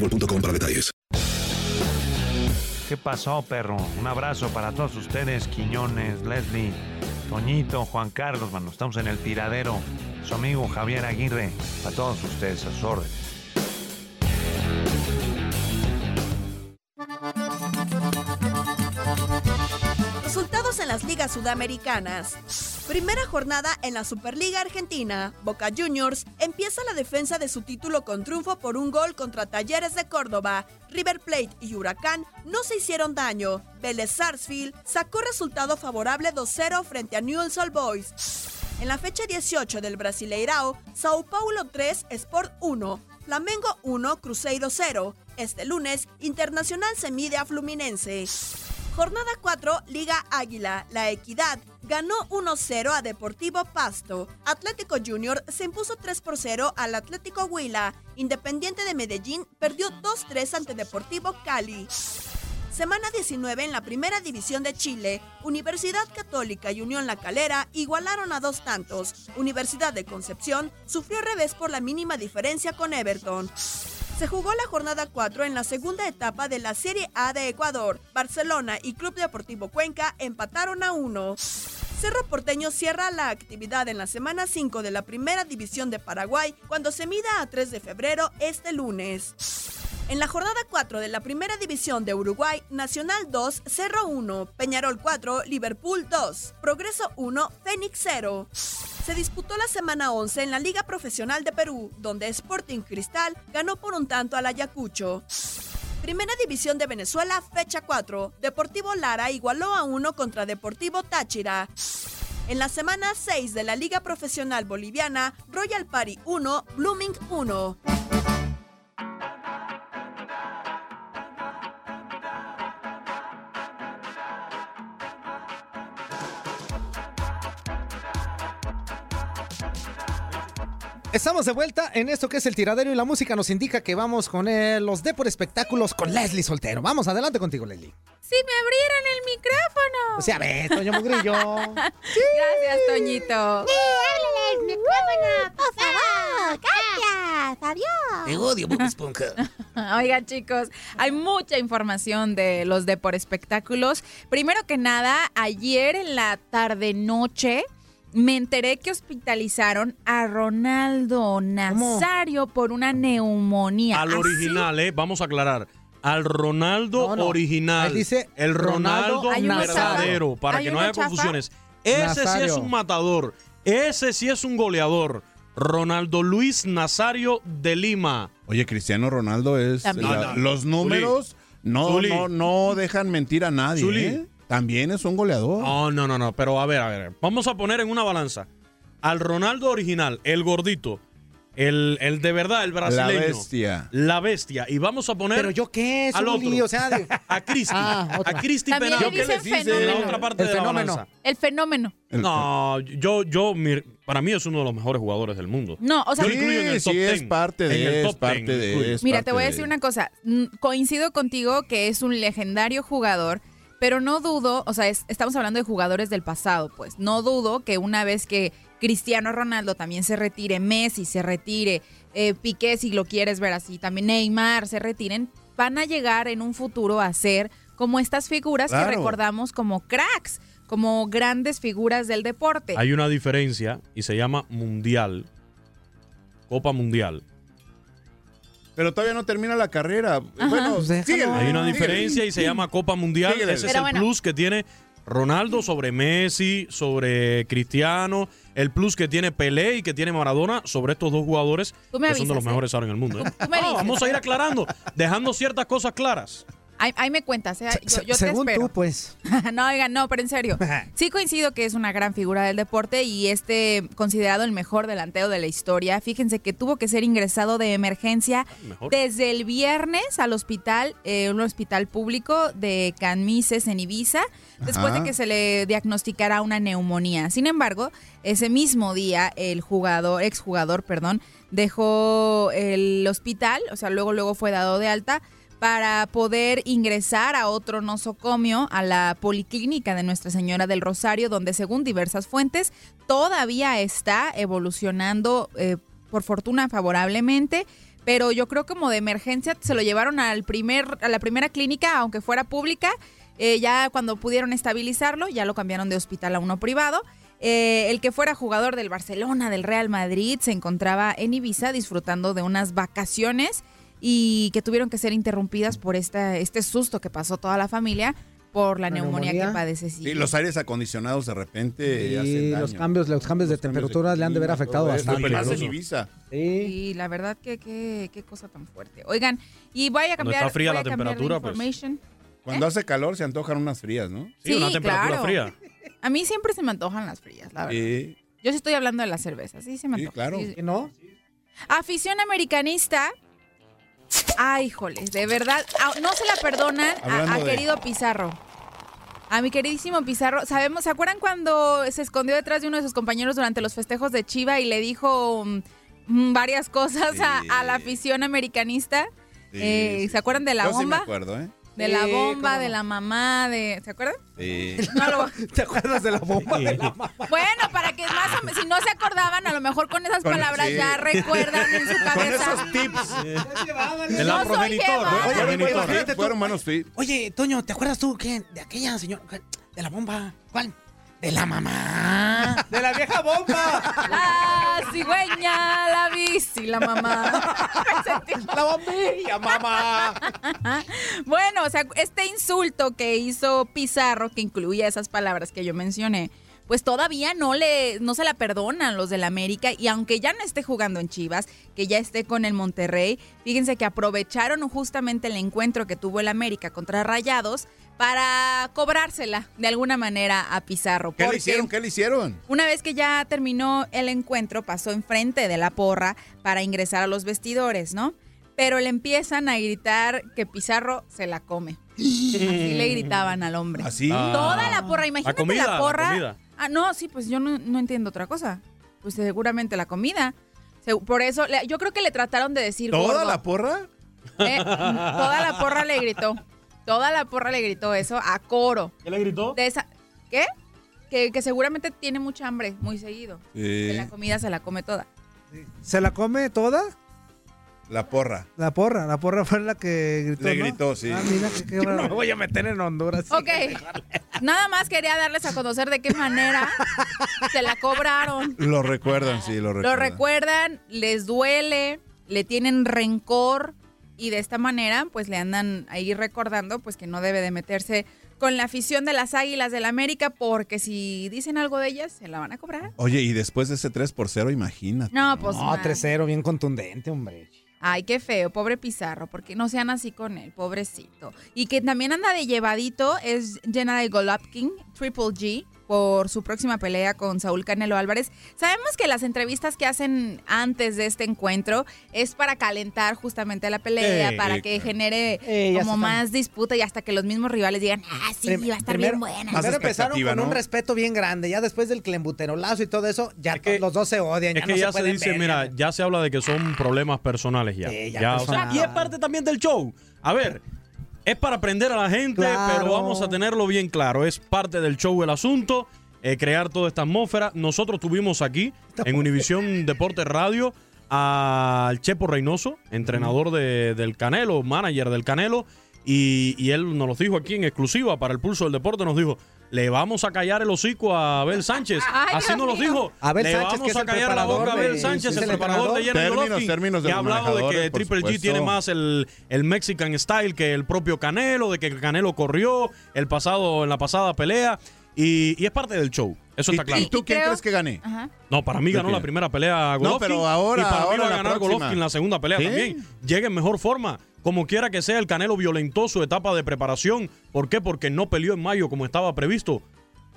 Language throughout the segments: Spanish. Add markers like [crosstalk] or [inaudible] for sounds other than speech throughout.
para detalles. ¿Qué pasó, perro? Un abrazo para todos ustedes, Quiñones, Leslie, Toñito, Juan Carlos, mano. Estamos en el tiradero. Su amigo Javier Aguirre. A todos ustedes, a sus órdenes. En las ligas sudamericanas. Primera jornada en la Superliga Argentina. Boca Juniors empieza la defensa de su título con triunfo por un gol contra Talleres de Córdoba. River Plate y Huracán no se hicieron daño. Vélez Sarsfield sacó resultado favorable 2-0 frente a Newell's Old Boys. En la fecha 18 del Brasileirao, Sao Paulo 3, Sport 1, Flamengo 1, Cruzeiro 0. Este lunes, Internacional se mide a Fluminense. Jornada 4, Liga Águila. La Equidad ganó 1-0 a Deportivo Pasto. Atlético Junior se impuso 3 por 0 al Atlético Huila. Independiente de Medellín perdió 2-3 ante Deportivo Cali. Semana 19 en la Primera División de Chile. Universidad Católica y Unión La Calera igualaron a dos tantos. Universidad de Concepción sufrió revés por la mínima diferencia con Everton. Se jugó la jornada 4 en la segunda etapa de la Serie A de Ecuador. Barcelona y Club Deportivo Cuenca empataron a 1. Cerro Porteño cierra la actividad en la semana 5 de la Primera División de Paraguay cuando se mida a 3 de febrero este lunes. En la jornada 4 de la Primera División de Uruguay, Nacional 2, Cerro 1, Peñarol 4, Liverpool 2, Progreso 1, Fénix 0. Se disputó la semana 11 en la Liga Profesional de Perú, donde Sporting Cristal ganó por un tanto al Ayacucho. Primera División de Venezuela, fecha 4. Deportivo Lara igualó a 1 contra Deportivo Táchira. En la semana 6 de la Liga Profesional Boliviana, Royal Party 1, Blooming 1. Estamos de vuelta en esto que es el tiradero y la música nos indica que vamos con los de por espectáculos con Leslie Soltero. Vamos, adelante contigo, Leslie. Si me abrieran el micrófono. O sea, ve, Toño Mugrillo. [laughs] Gracias, Toñito. Sí, háblale el micrófono, por favor. Gracias. Adiós. Te odio, Bob Esponja. [laughs] Oigan, chicos, hay mucha información de los de por espectáculos. Primero que nada, ayer en la tarde-noche me enteré que hospitalizaron a Ronaldo Nazario por una neumonía. Al Así- original, ¿eh? Vamos a aclarar. Al Ronaldo No, no. original. Ahí dice el Ronaldo Ronaldo ¿Hay uno verdadero, chafa? para ¿Hay que no haya chafa? confusiones. Ese sí es un matador. Ese sí es un goleador. Ronaldo Luis Nazario de Lima. Oye, Cristiano Ronaldo es. También. la- No, no. los números no, Zuli. no, no dejan mentir a nadie. Zuli. ¿eh? También es un goleador. No, no, no, no. Pero a ver, a ver. Vamos a poner en una balanza. Al Ronaldo original, el gordito. El, el de verdad, el brasileño. bestia. La bestia. Y vamos a poner. Pero yo qué, al otro. Zuli, o sea, de- [laughs] A Cristi. Ah, a Cristi Penal. le dicen fenómeno. En la otra parte El de la fenómeno. balanza. El fenómeno. No, yo, yo, mi- para mí es uno de los mejores jugadores del mundo. No, o sea, Yo incluyo en el Sí, top sí, es 10. parte En el de, es top 10 parte de. es Mira, parte te voy a de- decir una cosa. Coincido contigo que es un legendario jugador, pero no dudo, o sea, es- estamos hablando de jugadores del pasado, pues. No dudo que una vez que Cristiano Ronaldo también se retire, Messi se retire, eh, Piqué, si lo quieres ver así, también Neymar se retiren, van a llegar en un futuro a ser como estas figuras que recordamos como cracks, como grandes figuras del deporte. Hay una diferencia y se llama Mundial. Copa Mundial. Pero todavía no termina la carrera. Bueno, Pues síguele. Hay una síguele. diferencia y se llama Copa Mundial. Síguele. Ese es Pero el bueno. plus que tiene Ronaldo sobre Messi, sobre Cristiano, el plus que tiene Pelé y que tiene Maradona sobre estos dos jugadores que son de los mejores ahora en el mundo. ¿eh? Vamos a ir aclarando, dejando ciertas cosas claras. Ahí, ahí me cuentas, ¿eh? yo, yo te según espero. tú, pues. [laughs] no, oigan, no, pero en serio. [laughs] Sí coincido que es una gran figura del deporte y este considerado el mejor delantero de la historia. Fíjense que tuvo que ser ingresado de emergencia Mejor. desde el viernes al hospital, eh, un hospital público de Canmises en Ibiza, después Ajá. de que se le diagnosticara una neumonía. Sin embargo, ese mismo día el jugador, exjugador, perdón, dejó el hospital, o sea, luego luego fue dado de alta para poder ingresar a otro nosocomio a la policlínica de Nuestra Señora del Rosario, donde según diversas fuentes todavía está evolucionando, eh, por fortuna favorablemente, pero yo creo como de emergencia se lo llevaron al primer, a la primera clínica, aunque fuera pública, eh, ya cuando pudieron estabilizarlo, ya lo cambiaron de hospital a uno privado. Eh, el que fuera jugador del Barcelona, del Real Madrid, se encontraba en Ibiza disfrutando de unas vacaciones y que tuvieron que ser interrumpidas por esta, este susto que pasó toda la familia por la, ¿La neumonía, neumonía? que padece. sí. Sí, los aires acondicionados de repente Y hacen daño. los cambios, los cambios de Los cambios temperatura le han de haber afectado bastante. En. Ibiza. Sí. Y la verdad que qué cosa tan fuerte. Oigan, y voy a Cuando cambiar, está fría la temperatura, pues. Cuando hace calor se antojan unas frías, ¿no? Sí, una Sí, temperatura claro. fría. A mí siempre se me antojan las frías, la verdad. Sí, Yo sí estoy hablando de la cerveza, sí se me sí, antoja. claro. Sí. ¿Y ¿No? Afición americanista. Ay, híjole, de verdad, ah, no se la perdonan a, Hablando a de- querido Pizarro. A mi queridísimo Pizarro, sabemos, ¿se acuerdan cuando se escondió detrás de uno de sus compañeros durante los festejos de Chiva y le dijo mm, mm, varias cosas a, a la afición americanista? Sí, Eh, sí, ¿Se acuerdan de la Yo sí me bomba? acuerdo, ¿eh? De la Sí, bomba, cómo de la mamá, de... ¿Se acuerdan? Sí. No lo- [laughs] ¿Te acuerdas de la bomba de la mamá? Bueno, para que más o menos, si no se acordaban, a lo mejor con esas Con- palabras sí. ya recuerdan en su Con cabeza. esos tips. [laughs] De la No. Oye, Progenitor. Toño, ¿te acuerdas tú qué? De aquella señora, de la bomba. ¿Cuál? De la mamá. [laughs] De la vieja bomba. La cigüeña, la bici, la mamá. [laughs] La bombilla, mamá. Bueno, o sea, este insulto que hizo Pizarro, que incluía esas palabras que yo mencioné, pues todavía no le, no se la perdonan los del América. Y aunque ya no esté jugando en Chivas, que ya esté con el Monterrey, fíjense que aprovecharon justamente el encuentro que tuvo el América contra Rayados para cobrársela de alguna manera a Pizarro. ¿Qué le hicieron? ¿Qué le hicieron? una vez que ya terminó el encuentro, pasó enfrente de la porra para ingresar a los vestidores, ¿no? Pero le empiezan a gritar que Pizarro se la come. Así le gritaban al hombre. ¿Así? Ah. Toda la porra, imagínate comida, la la porra. comida. Ah, no, sí, pues yo no, no entiendo otra cosa. Pues seguramente la comida. Por eso, yo creo que le trataron de decir ¿Toda gordo. la porra? Eh, toda la porra le gritó. Toda la porra le gritó eso a coro. ¿Qué le gritó? De esa, ¿Qué? Que, que seguramente tiene mucha hambre, muy seguido. Que la comida se la come toda. ¿Se la come toda? La porra. La porra. La porra fue la que gritó. Le ¿no? gritó, sí. Ah, mira, qué, qué Yo no me voy a meter en Honduras. Ok. Nada más quería darles a conocer de qué manera se la cobraron. Lo recuerdan, sí, lo Lo recuerdan. recuerdan, les duele, le tienen rencor y de esta manera pues le andan ahí recordando pues que no debe de meterse con la afición de las Águilas del América porque si dicen algo de ellas se la van a cobrar. Oye, y después de ese 3 por 0, imagínate. No, pues No, mal. 3-0, bien contundente, hombre. Ay, qué feo, pobre Pizarro, porque no sean así con él, pobrecito. Y que también anda de llevadito es General Golovkin, Triple G, por su próxima pelea con Saúl Canelo Álvarez. Sabemos que las entrevistas que hacen antes de este encuentro es para calentar justamente la pelea, Eh, para que genere Eh, como más disputa y hasta que los mismos rivales digan, ah, sí, Prim- va a estar primero- bien buena. Primero empezaron con un respeto bien grande, ya después del clembuterolazo y todo eso, ya to- los dos se odian, Es ya que no ya se dice, ver, mira, ya- ya se habla de que son problemas personales ya. Sí, ya Ya, o sea, y es parte también del show. A ver, es para aprender a la gente, Claro. pero vamos a tenerlo bien claro. Es parte del show el asunto, eh, crear toda esta atmósfera. Nosotros tuvimos aquí en Univisión Deporte Radio al Chepo Reynoso, entrenador de- del Canelo, manager del Canelo, y, y él nos lo dijo aquí en exclusiva para el Pulso del Deporte, nos dijo, le vamos a callar el hocico a Abel Sánchez. [laughs] Ay, Así Dios nos lo dijo. Abel le Sánchez, vamos a callar la boca a Abel de- Sánchez, el el preparador de Términos, Golovkin, términos de que ha hablado de que Triple G tiene más el, el Mexican style que el propio Canelo, de que el Canelo corrió el pasado en la pasada pelea y, y es parte del show. Eso está ¿Y- claro. ¿Y tú quién crees que gane? Ajá. No, para mí ¿Qué ganó la primera pelea Golovkin. No, pero ahora- Y para mí va a la ganar. Golovkin la segunda pelea ¿Sí? también. Llega en mejor forma. Como quiera que sea, el Canelo violentó su etapa de preparación. ¿Por qué? Porque no peleó en mayo como estaba previsto.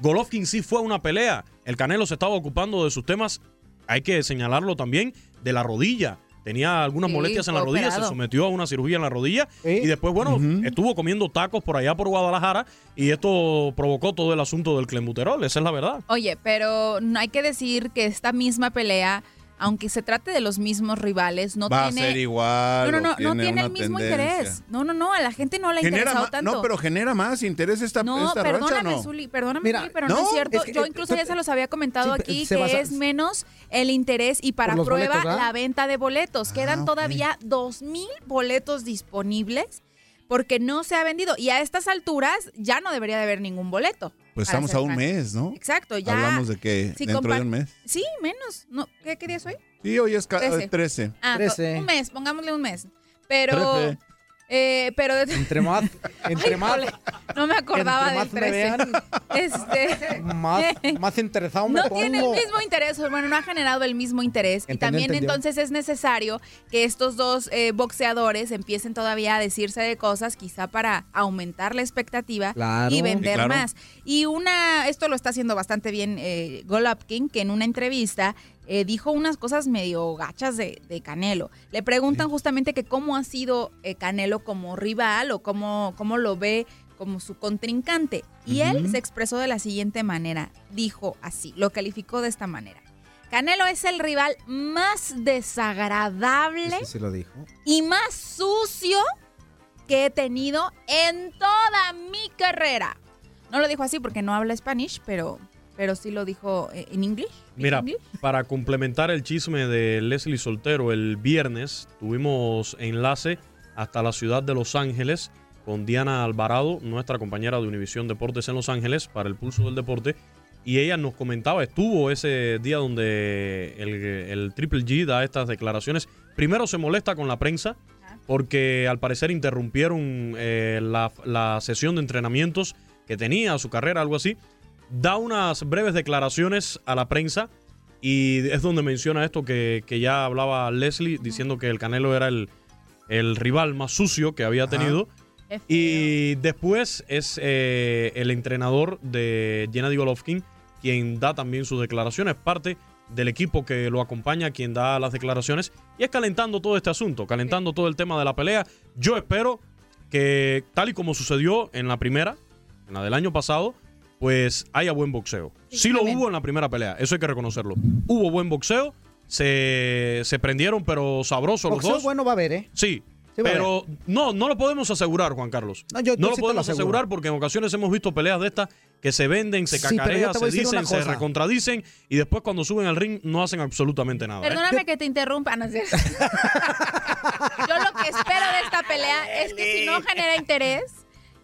Golovkin sí fue a una pelea. El Canelo se estaba ocupando de sus temas, hay que señalarlo también, de la rodilla. Tenía algunas Sí, molestias en la rodilla, se sometió a una cirugía en la rodilla y después, bueno, estuvo comiendo tacos por allá por Guadalajara y esto provocó todo el asunto del clenbuterol, esa es la verdad. Oye, pero no hay que decir que esta misma pelea, aunque se trate de los mismos rivales, no Va tiene. a ser igual. No, no, no, no tiene tiene una el mismo tendencia. interés. No, no, no, a la gente no le ha Genera interesado tanto. No, pero genera más interés esta, No, esta racha, perdóname, ¿no? Zuli, perdóname, Mira, Zuli, pero no, no, es cierto. es que, Yo eh, incluso ya tú- se los había comentado sí, aquí que basa- es menos el interés y para prueba la venta de boletos. Quedan ok. todavía dos mil boletos disponibles porque no se ha vendido. Y a estas alturas ya no debería de haber ningún boleto. Pues estamos a un mes, ¿no? Exacto, ya. Hablamos de que si dentro de un mes. Sí, menos. No, ¿qué, qué día es hoy? Sí, hoy es ca- Trece. eh, 13. Ah, to- 13. un mes, pongámosle un mes. Pero. Eh, pero. Entre más, [laughs] entre más, no me acordaba del más me 13. vean, [laughs] Este. más, [laughs] más interesado me No tiene el pongo. mismo interés, bueno, no ha generado el mismo interés. y también entendió. entonces es necesario que estos dos eh, boxeadores empiecen todavía a decirse de cosas, quizá para aumentar la expectativa Claro. y vender claro. más. Y una, esto lo está haciendo bastante bien eh, Golovkin, que en una entrevista eh, dijo unas cosas medio gachas de, de Canelo. Le preguntan justamente que cómo ha sido eh, Canelo como rival o cómo, cómo lo ve como su contrincante. Y él se expresó de la siguiente manera. Dijo así, lo calificó de esta manera. Canelo es el rival más desagradable Eso lo dijo. y más sucio que he tenido en toda mi carrera. No lo dijo así porque no habla Spanish, pero, pero sí lo dijo eh, en inglés. Mira, para complementar el chisme de Leslie Soltero, el viernes tuvimos enlace hasta la ciudad de Los Ángeles con Diana Alvarado, nuestra compañera de Univisión Deportes en Los Ángeles, para el Pulso del Deporte. Y ella nos comentaba, estuvo ese día donde el, el Triple G da estas declaraciones. Primero se molesta con la prensa porque al parecer interrumpieron eh, la, la sesión de entrenamientos que tenía, su carrera, algo así. Da unas breves declaraciones a la prensa y es donde menciona esto que, que ya hablaba Leslie diciendo que el Canelo era el, el rival más sucio que había tenido. Y después es eh, el entrenador de Gennady Golovkin quien da también sus declaraciones, parte del equipo que lo acompaña, quien da las declaraciones, y es calentando todo este asunto, calentando todo el tema de la pelea. Yo espero que, tal y como sucedió en la primera, en la del año pasado, pues haya buen boxeo. Sí, lo hubo en la primera pelea, eso hay que reconocerlo. Hubo buen boxeo, se, se prendieron, pero sabroso los Boxeo dos. bueno va a haber, ¿eh? Sí. Pero no, no lo podemos asegurar, Juan Carlos. No, yo- yo no lo sí te lo podemos asegurar porque en ocasiones hemos visto peleas de estas que se venden, se cacarean, se dicen, se recontradicen y después cuando suben al ring no hacen absolutamente nada. ¿eh? Perdóname que te interrumpa, no cierto. [laughs] Yo lo que espero de esta pelea es que si no genera interés,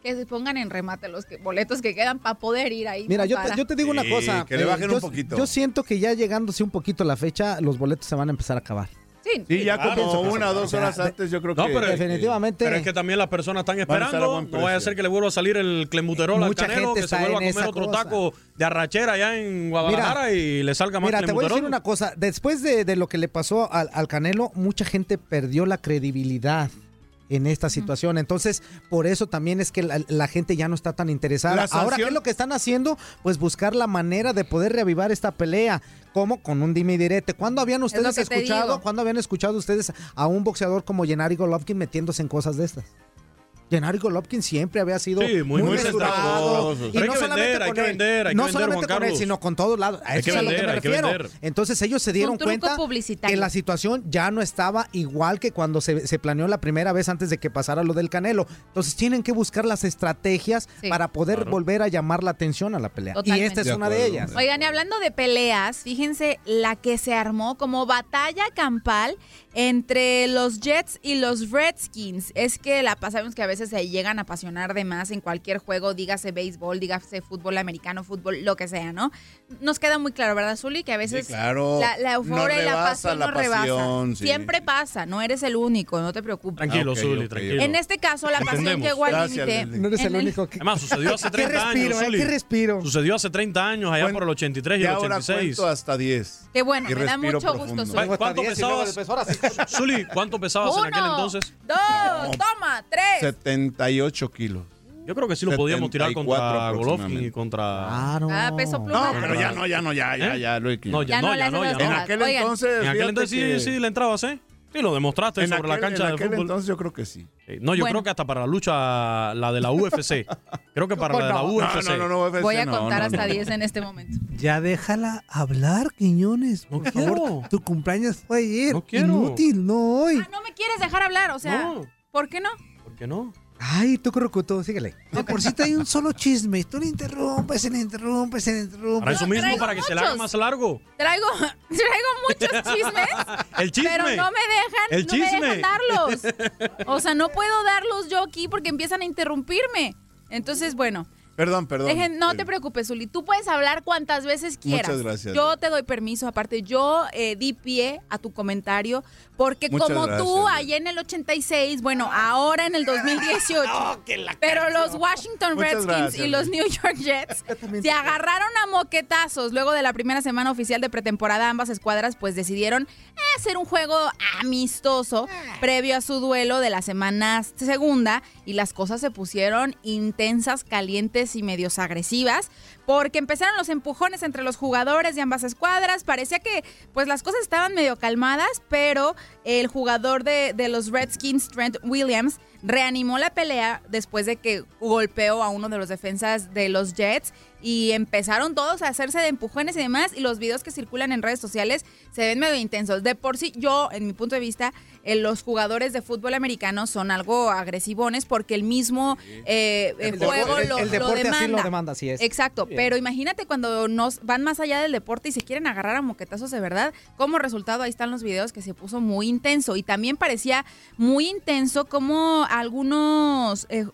que se pongan en remate los que- boletos que quedan para poder ir ahí. Mira, ¿no? yo te, yo digo una cosa. que le eh, bajen yo, un poquito. Yo siento que ya llegándose un poquito la fecha, los boletos se van a empezar a acabar. Sí, Sí, ya Claro, como una o dos horas antes yo creo No, que... pero- Definitivamente. Pero es que también las personas están a a esperando. buen No vaya a ser que le vuelva a salir el clembuterol al Mucha canelo, gente que se vuelva a comer otro cosa. taco de arrachera allá en Guadalajara y le salga más Mira, te voy a decir una cosa. Después de, de lo que le pasó al, al Canelo, mucha gente perdió la credibilidad en esta situación. Entonces, por eso también es que la, la gente ya no está tan interesada. Ahora, ¿qué es lo que están haciendo? Pues buscar la manera de poder reavivar esta pelea. ¿Cómo? Con un dime y direte. ¿Cuándo habían ustedes escuchado? ¿Cuándo habían escuchado ustedes a un boxeador como Gennady Golovkin metiéndose en cosas de estas? Gennady Golovkin siempre había sido Sí, muy- muy mesurado. Y hay no que solamente vender, hay que vender, hay que no vender, solamente Juan con él, sino con todos lados. A Hay eso que es a lo que vender, me hay que refiero. vender. Entonces ellos se dieron cuenta que la situación ya no estaba igual que cuando se, se planeó la primera vez antes de que pasara lo del Canelo. Entonces tienen que buscar las estrategias Sí. para poder Claro. volver a llamar la atención a la pelea. Totalmente. Y esta es De una de ellas. Oigan, y hablando de peleas, fíjense la que se armó como batalla campal entre los Jets y los Redskins. Es que la pasamos que a veces se llegan a apasionar de más en cualquier juego, dígase béisbol, dígase fútbol americano, fútbol, lo que sea, ¿no? Nos queda muy claro, ¿verdad, Zuli? Que a veces Sí, claro. la, la euforia y la pasión la nos rebasa. pasión, sí. Siempre pasa, no eres el único, no te preocupes. Tranquilo, Ah, ok, Zuli, tranquilo. En este caso, la pasión Entendemos. llegó al límite. No eres el único que... Además, sucedió hace [laughs] ¿Qué 30 respiro, años, eh? Zuli. ¿Qué respiro? Sucedió hace 30 años, allá Bueno, por el 83 y Y el ahora 86. cuento hasta 10. Qué bueno, me da respiro mucho profundo. gusto, ¿Cu- Zuli. ¿Cuánto Hasta 10 y luego pesabas? ahora sí. Zuli, ¿cuánto pesabas en aquel entonces? dos, toma, tres. 78 kilos. Yo creo que sí lo podíamos tirar 74 contra Golovkin y contra... Claro. Ah, peso pluma. No, pero ya no, ya no, ya, ya, ¿Eh? ya he No, ya, Ya no, ya no, ya En aquel Oigan. entonces. En aquel entonces sí, sí le entrabas, ¿eh? Lo demostraste en sobre la cancha en de aquel fútbol. entonces yo creo que sí. Eh, No, yo Bueno. creo que hasta para la lucha, la de la UFC. Creo que para la de la UFC. No, no, no, UFC, Voy a contar no, hasta no. 10 en este momento. [laughs] Ya déjala hablar, Quiñones. No Por quiero. favor, tu cumpleaños fue ayer. No quiero. Inútil, no hoy. Ah, no me quieres dejar hablar, o sea, No. ¿por qué no? ¿Por qué no? Ay, tú, Crocuto, síguele. Por sí hay un solo chisme. Tú le interrumpes, se le interrumpes, se le interrumpes. Para eso No, mismo, traigo para que se le haga más largo. Traigo, [laughs] traigo muchos [laughs] chismes, El chisme. pero no me dejan, El no me dejan darlos. [laughs] O sea, no puedo darlos yo aquí porque empiezan a interrumpirme. Entonces, bueno, Perdón, perdón. dejen, no te preocupes, Uli. Tú puedes hablar cuantas veces quieras. Muchas gracias. Yo te doy permiso. Aparte, yo eh, di pie a tu comentario porque Muchas como gracias, tú allá en el 86, bueno, ahora en el 2018, [laughs] pero los Washington Muchas Redskins gracias, y los. New York Jets se agarraron a moquetazos luego de la primera semana oficial de pretemporada. Ambas escuadras pues decidieron eh, hacer un juego amistoso previo a su duelo de la semana segunda y las cosas se pusieron intensas, calientes y medios agresivas porque empezaron los empujones entre los jugadores de ambas escuadras. Parecía que pues las cosas estaban medio calmadas, pero el jugador de, de los Redskins, Trent Williams, reanimó la pelea después de que golpeó a uno de los defensas de los Jets y empezaron todos a hacerse de empujones y demás y los videos que circulan en redes sociales se ven medio intensos. De por sí, yo, en mi punto de vista, eh, los jugadores de fútbol americano son algo agresivones porque el mismo eh, El juego deporte- lo, el lo deporte así demanda. lo demanda, así es. Exacto. Pero imagínate cuando nos van más allá del deporte y se quieren agarrar a moquetazos de verdad. Como resultado, ahí están los videos que se puso muy intenso y también parecía muy intenso como algunos eh,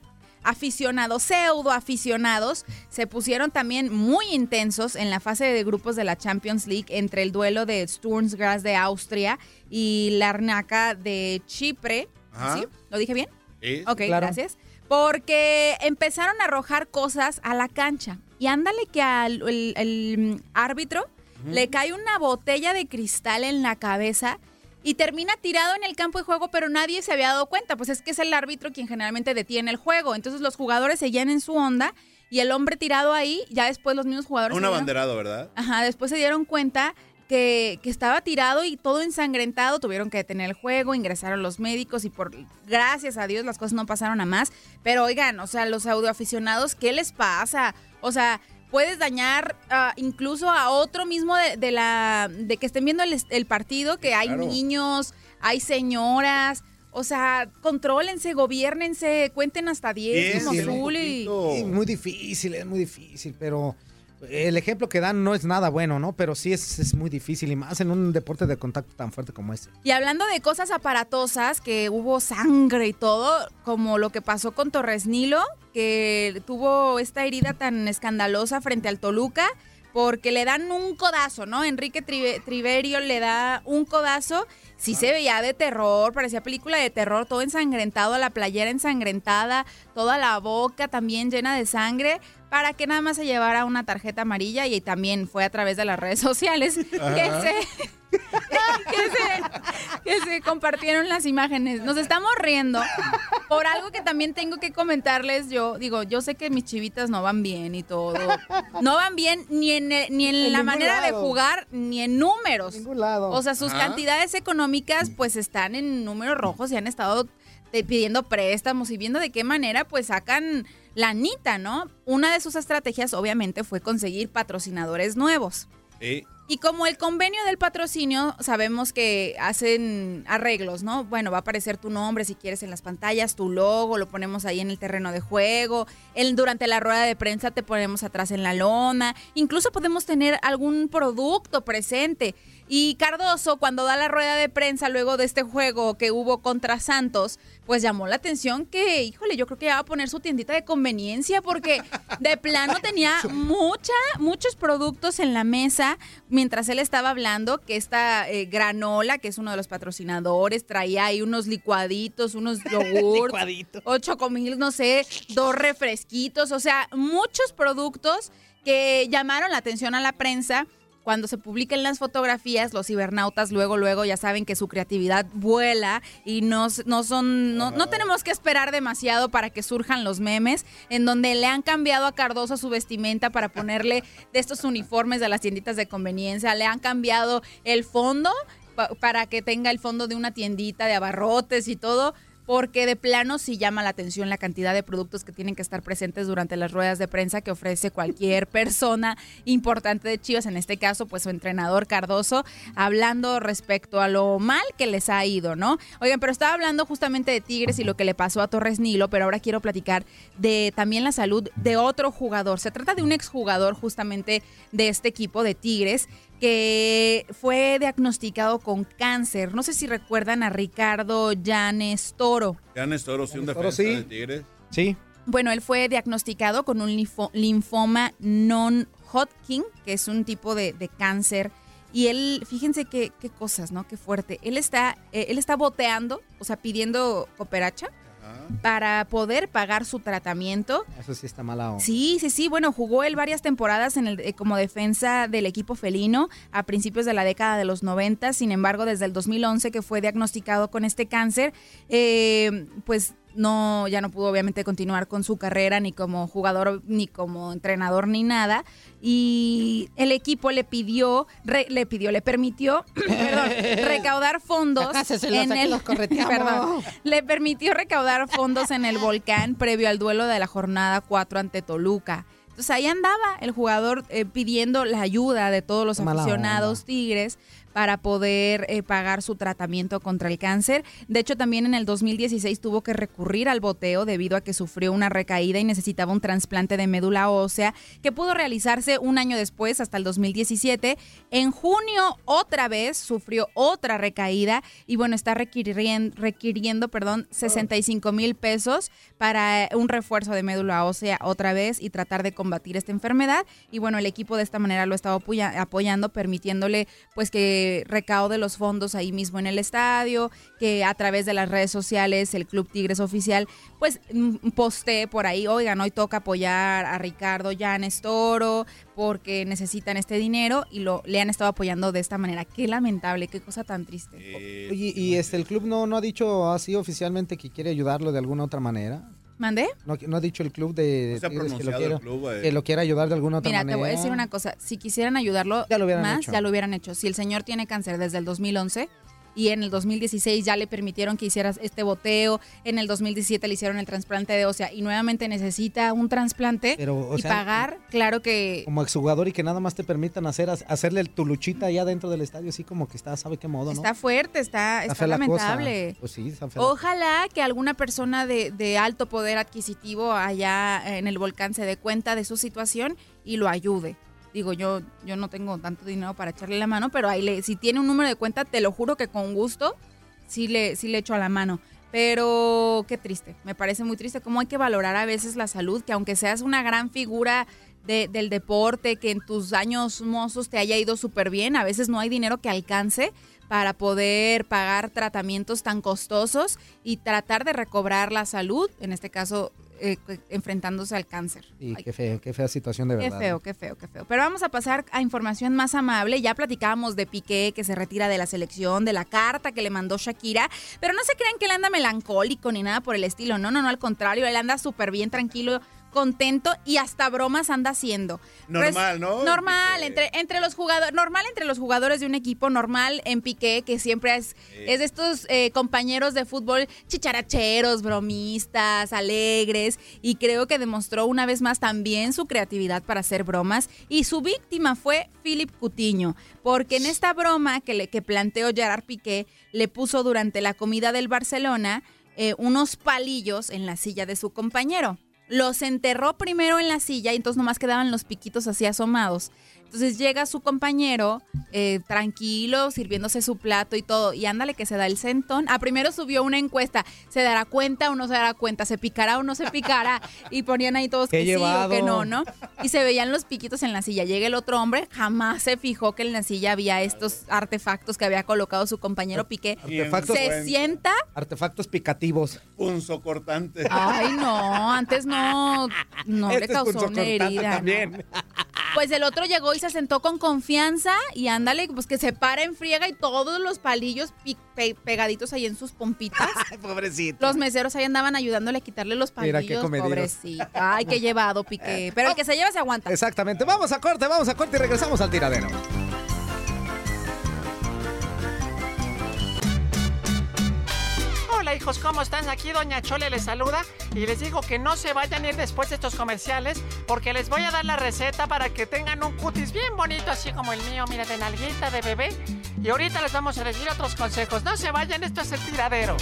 aficionados, pseudo aficionados, se pusieron también muy intensos en la fase de grupos de la Champions League entre el duelo de Sturms Graz de Austria y Larnaca de Chipre. Ajá. ¿Sí? ¿Lo dije bien? Sí. Ok, Claro. gracias. Porque empezaron a arrojar cosas a la cancha. Y ándale que al el- el, árbitro le cae una botella de cristal en la cabeza y termina tirado en el campo de juego, pero nadie se había dado cuenta. Pues es que es el árbitro quien generalmente detiene el juego. Entonces los jugadores seguían en su onda y el hombre tirado ahí, ya después los mismos jugadores... Un se abanderado, ¿verdad? Ajá, después se dieron cuenta que, que estaba tirado y todo ensangrentado, tuvieron que detener el juego, ingresaron los médicos y por gracias a Dios las cosas no pasaron a más. Pero oigan, o sea, los audioaficionados, ¿qué les pasa? O sea, puedes dañar ah, incluso a otro mismo de, de la de que estén viendo el, el partido, que hay claro. niños, hay señoras. O sea, contrólense, gobiernense, cuenten hasta 10 Diez, como sí, muy difícil, es muy difícil, pero el ejemplo que dan no es nada bueno, ¿no? Pero sí es, es muy difícil y más en un deporte de contacto tan fuerte como este. Y hablando de cosas aparatosas, que hubo sangre y todo, como lo que pasó con Torres Nilo, que tuvo esta herida tan escandalosa frente al Toluca, porque le dan un codazo, ¿no? Enrique Trive- Triverio le da un codazo, sí se veía de terror, parecía película de terror, todo ensangrentado, la playera ensangrentada, toda la boca también llena de sangre, para que nada más se llevara una tarjeta amarilla y también fue a través de las redes sociales que se [laughs] que, se, que se compartieron las imágenes. Nos estamos riendo por algo que también tengo que comentarles yo. Digo, yo sé que mis chivitas no van bien y todo. No van bien ni en, ni en, En la manera de jugar ni en números. ningún lado. O sea, sus cantidades económicas pues están en números rojos y han estado pidiendo préstamos y viendo de qué manera pues sacan la anita, ¿no? Una de sus estrategias obviamente fue conseguir patrocinadores nuevos. Y como el convenio del patrocinio, sabemos que hacen arreglos, ¿no? Bueno, va a aparecer tu nombre si quieres en las pantallas, tu logo, lo ponemos ahí en el terreno de juego. El, durante la rueda de prensa te ponemos atrás en la lona. Incluso podemos tener algún producto presente. Y Cardoso, cuando da la rueda de prensa luego de este juego que hubo contra Santos, pues llamó la atención que, híjole, yo creo que ya va a poner su tiendita de conveniencia porque de plano tenía [laughs] mucha, muchos productos en la mesa mientras él estaba hablando, que esta eh, granola, que es uno de los patrocinadores, traía ahí unos licuaditos, unos [laughs] yogurts, ocho comil, no sé, dos refresquitos, o sea, muchos productos que llamaron la atención a la prensa. Cuando se publiquen las fotografías, los cibernautas luego, luego ya saben que su creatividad vuela y no, no son, no, no tenemos que esperar demasiado para que surjan los memes, en donde le han cambiado a Cardoso su vestimenta para ponerle de estos uniformes de las tienditas de conveniencia, le han cambiado el fondo pa- para que tenga el fondo de una tiendita de abarrotes y todo. Porque de plano sí llama la atención la cantidad de productos que tienen que estar presentes durante las ruedas de prensa que ofrece cualquier [laughs] persona importante de Chivas, en este caso, pues su entrenador Cardoso, hablando respecto a lo mal que les ha ido, ¿no? Oigan, pero estaba hablando justamente de Tigres y lo que le pasó a Torres Nilo, pero ahora quiero platicar de también la salud de otro jugador. Se trata de un exjugador justamente de este equipo de Tigres que fue diagnosticado con cáncer. No sé si recuerdan a Ricardo Llanes Toro. Ya Néstor, sí, un Toro, defensa sí. de Tigres. Sí. Bueno, él fue diagnosticado con un linfo- linfoma non-Hodgkin, que es un tipo de, de cáncer. Y él, fíjense qué, qué cosas, ¿no? Qué fuerte. Él está, eh, él está boteando, o sea, pidiendo cooperacha para poder pagar su tratamiento. Eso sí está mala onda. Sí, sí, sí. Bueno, jugó él varias temporadas en el, eh, como defensa del equipo felino a principios de la década de los 90. Sin embargo, desde el 2011 que fue diagnosticado con este cáncer, eh, pues no, ya no pudo obviamente continuar con su carrera ni como jugador, ni como entrenador, ni nada. Y el equipo le pidió, re- le pidió, le permitió, [clears throat] perdón, recaudar fondos en el, los [laughs] perdón, le permitió recaudar fondos en el volcán previo al duelo de la jornada 4 ante Toluca. Entonces ahí andaba el jugador eh, pidiendo la ayuda de todos los Mala aficionados tigres para poder eh, pagar su tratamiento contra el cáncer. De hecho, también en el 2016 tuvo que recurrir al boteo debido a que sufrió una recaída y necesitaba un trasplante de médula ósea que pudo realizarse un año después, hasta el 2017. En junio, otra vez, sufrió otra recaída y bueno, está requiriendo, requiriendo perdón, 65 mil pesos para un refuerzo de médula ósea otra vez y tratar de combatir esta enfermedad. Y bueno, el equipo de esta manera lo estaba apoya- apoyando, permitiéndole pues que recaude los fondos ahí mismo en el estadio, que a través de las redes sociales el Club Tigres Oficial pues mm, postee por ahí, oigan, hoy toca apoyar a Ricardo Llanes Toro porque necesitan este dinero y lo le han estado apoyando de esta manera. Qué lamentable, qué cosa tan triste. Oye, ¿y este el club no, no ha dicho así oficialmente que quiere ayudarlo de alguna otra manera? ¿Mandé? ¿No, no ha dicho el club de, No se ha que lo, pronunciado quiera, el club, eh. que lo quiera ayudar de alguna otra Mira, manera? te voy a decir una cosa. Si quisieran ayudarlo Ya lo hubieran más, hecho. ya lo hubieran hecho. Si el señor tiene cáncer desde el 2011 y en el 2016 ya le permitieron que hiciera este boteo, en el 2017 le hicieron el trasplante de ósea y nuevamente necesita un trasplante Pero, o y sea, pagar, claro que... Como exjugador y que nada más te permitan hacer hacerle tu luchita allá dentro del estadio, así como que está, ¿sabe qué modo, no? Está fuerte, está, está lamentable. Pues sí, está Ojalá que alguna persona de, de alto poder adquisitivo allá en el volcán se dé cuenta de su situación y lo ayude. Digo, yo, yo no tengo tanto dinero para echarle la mano, pero ahí le, si tiene un número de cuenta, te lo juro que con gusto sí le, sí le echo a la mano. Pero qué triste, me parece muy triste cómo hay que valorar a veces la salud, que aunque seas una gran figura de- del deporte, que en tus años mozos te haya ido súper bien, a veces no hay dinero que alcance para poder pagar tratamientos tan costosos y tratar de recobrar la salud, en este caso eh, enfrentándose al cáncer. Y qué feo, qué fea situación de Qué verdad. feo, qué feo, qué feo. Pero vamos a pasar a información más amable. Ya platicábamos de Piqué, que se retira de la selección, de la carta que le mandó Shakira. Pero no se crean que él anda melancólico ni nada por el estilo. No, no, no, al contrario. Él anda súper bien, tranquilo, contento y hasta bromas anda haciendo. Normal, ¿no? Normal, entre, entre los jugadores, normal entre los jugadores de un equipo, normal en Piqué, que siempre es, es de estos eh, compañeros de fútbol chicharacheros, bromistas, alegres, y creo que demostró una vez más también su creatividad para hacer bromas. Y su víctima fue Philip Cutiño, porque en esta broma que, le, que planteó Gerard Piqué, le puso durante la comida del Barcelona eh, unos palillos en la silla de su compañero. Los enterró primero en la silla y entonces nomás quedaban los piquitos así asomados. Entonces llega su compañero eh, tranquilo, sirviéndose su plato y todo, y ándale que se da el centón. Ah, primero subió una encuesta, ¿se dará cuenta o no se dará cuenta? ¿Se picará o no se picará? Y ponían ahí todos Qué que sí o llevado. que no, ¿no? Y se veían los piquitos en la silla. Llega el otro hombre, jamás se fijó que en la silla había estos artefactos que había colocado su compañero Piqué. Artefactos- Se sienta Artefactos picativos. Punzo cortante. Ay, no, antes no, no le Este es causó una herida. ¿no? Pues el otro llegó y se sentó con confianza y ándale, pues que se para en friega y todos los palillos pi- pe- pegaditos ahí en sus pompitas. [laughs] Ay, pobrecito. Los meseros ahí andaban ayudándole a quitarle los Mira qué palillos, pobrecito. Ay, qué llevado, Piqué. Pero el que se lleva se aguanta. Exactamente. Vamos a corte, vamos a corte y regresamos al tiradero. ¿Cómo están? Aquí Doña Chole les saluda y les digo que no se vayan a ir después de estos comerciales porque les voy a dar la receta para que tengan un cutis bien bonito así como el mío, mira, de nalguita de bebé. Y ahorita les vamos a decir otros consejos. No se vayan, esto es el tiradero.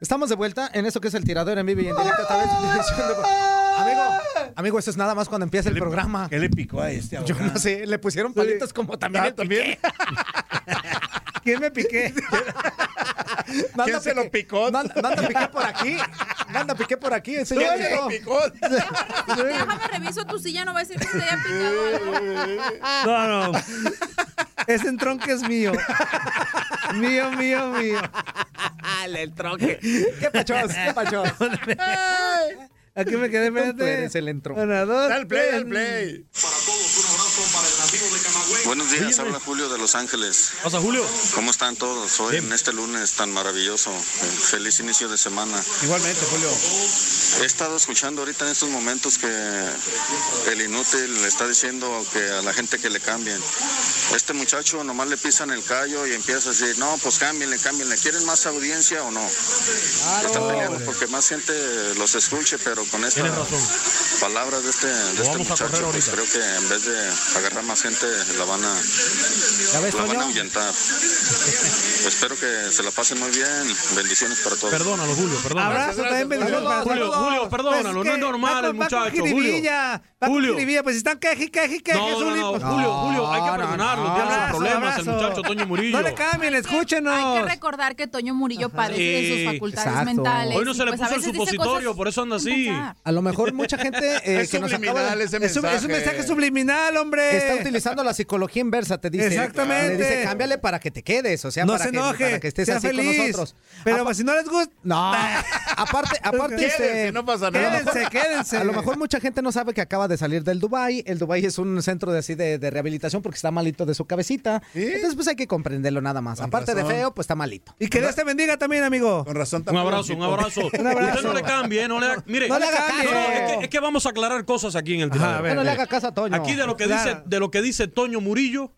Estamos de vuelta en eso que es el tiradero en vivo y en directo Amigo, amigo, eso es nada más cuando empieza el programa. ¿Qué le picó a este Yo ahora? no sé, le pusieron palitos como también Ah, piqué. [laughs] ¿Quién me piqué? [laughs] ¿Quién se lo piqué- picó? No anda, no anda piqué por aquí. No anda piqué por aquí. Ese ¿Quién ya se lo llegó. picó? [laughs] Déjame reviso tu silla, no va a decir que se haya picado algo. No, no. Ese entronque es mío. Mío, mío, mío. el tronque. ¿Qué pachos? ¿Qué pachos? Aquí me quedé, Tú espérate. eres el entro. Una, dos, Dale play, tres. dale play. Buenos días, habla Julio de Los Ángeles. Pasa, Julio. ¿Cómo están todos hoy en este lunes tan maravilloso? Eh, Feliz inicio de semana. Igualmente, Julio. He estado escuchando ahorita en estos momentos que el inútil le está diciendo que a la gente que le cambien. Este muchacho nomás le pisan el callo y empieza a decir, no, pues cámbienle, cámbienle. ¿Quieren más audiencia o no? Están peleando porque más gente los escuche, pero con estas palabras de este, de este muchacho, pues creo que en vez de agarrar más gente, la van a, ¿Ya ves, la van a ahuyentar. [laughs] Espero que se la pasen muy bien. Bendiciones para todos. Perdónalo, Julio, perdónalo. Abrazo también, bendiciones para Julio, todos. Julio, perdónalo, Pues no es normal va el muchacho, Julio. jiribilla, va con Julio. pues si están queje, queje, queje, No, no, no, pues- Julio, Julio, hay que no, perdonarlo. no. Tiene problemas el muchacho Toño Murillo. No le cambien, escúchenos. Hay que recordar que Toño Murillo padece de sus facultades exacto. mentales. Hoy no se le pues puso el supositorio, cosas por eso anda así. A lo mejor mucha gente eh, Es que nos acaba subliminal de... ese Es un, mensaje. es un mensaje subliminal, hombre. Está utilizando la psicología inversa, te dice. Exactamente. Le dice, cámbiale para que te quedes, o sea, no para, se que, enoje, para que estés sea así feliz. con nosotros. Pero Apa- pues, si no les gusta, No, [laughs] aparte, [laughs] aparte, Quédense, este, no pasa nada. quédense, quédense. a lo mejor mucha gente no sabe que acaba de salir del Dubai. El Dubai es un centro de así de, de rehabilitación porque está malito de su cabecita. Entonces, pues hay que comprenderlo nada más. Con aparte de feo, pues está malito. Y que Dios te bendiga también, amigo. Con razón Un tampoco. abrazo, un abrazo. [laughs] Un abrazo. Usted no le cambie, no le haga- Mire, No le haga cambie. caso. no, es, que, es que vamos a aclarar cosas aquí en el Ajá, a tiradero. ver. no le haga caso a Toño. Aquí de lo que Claro. dice de lo que dice Toño Murillo,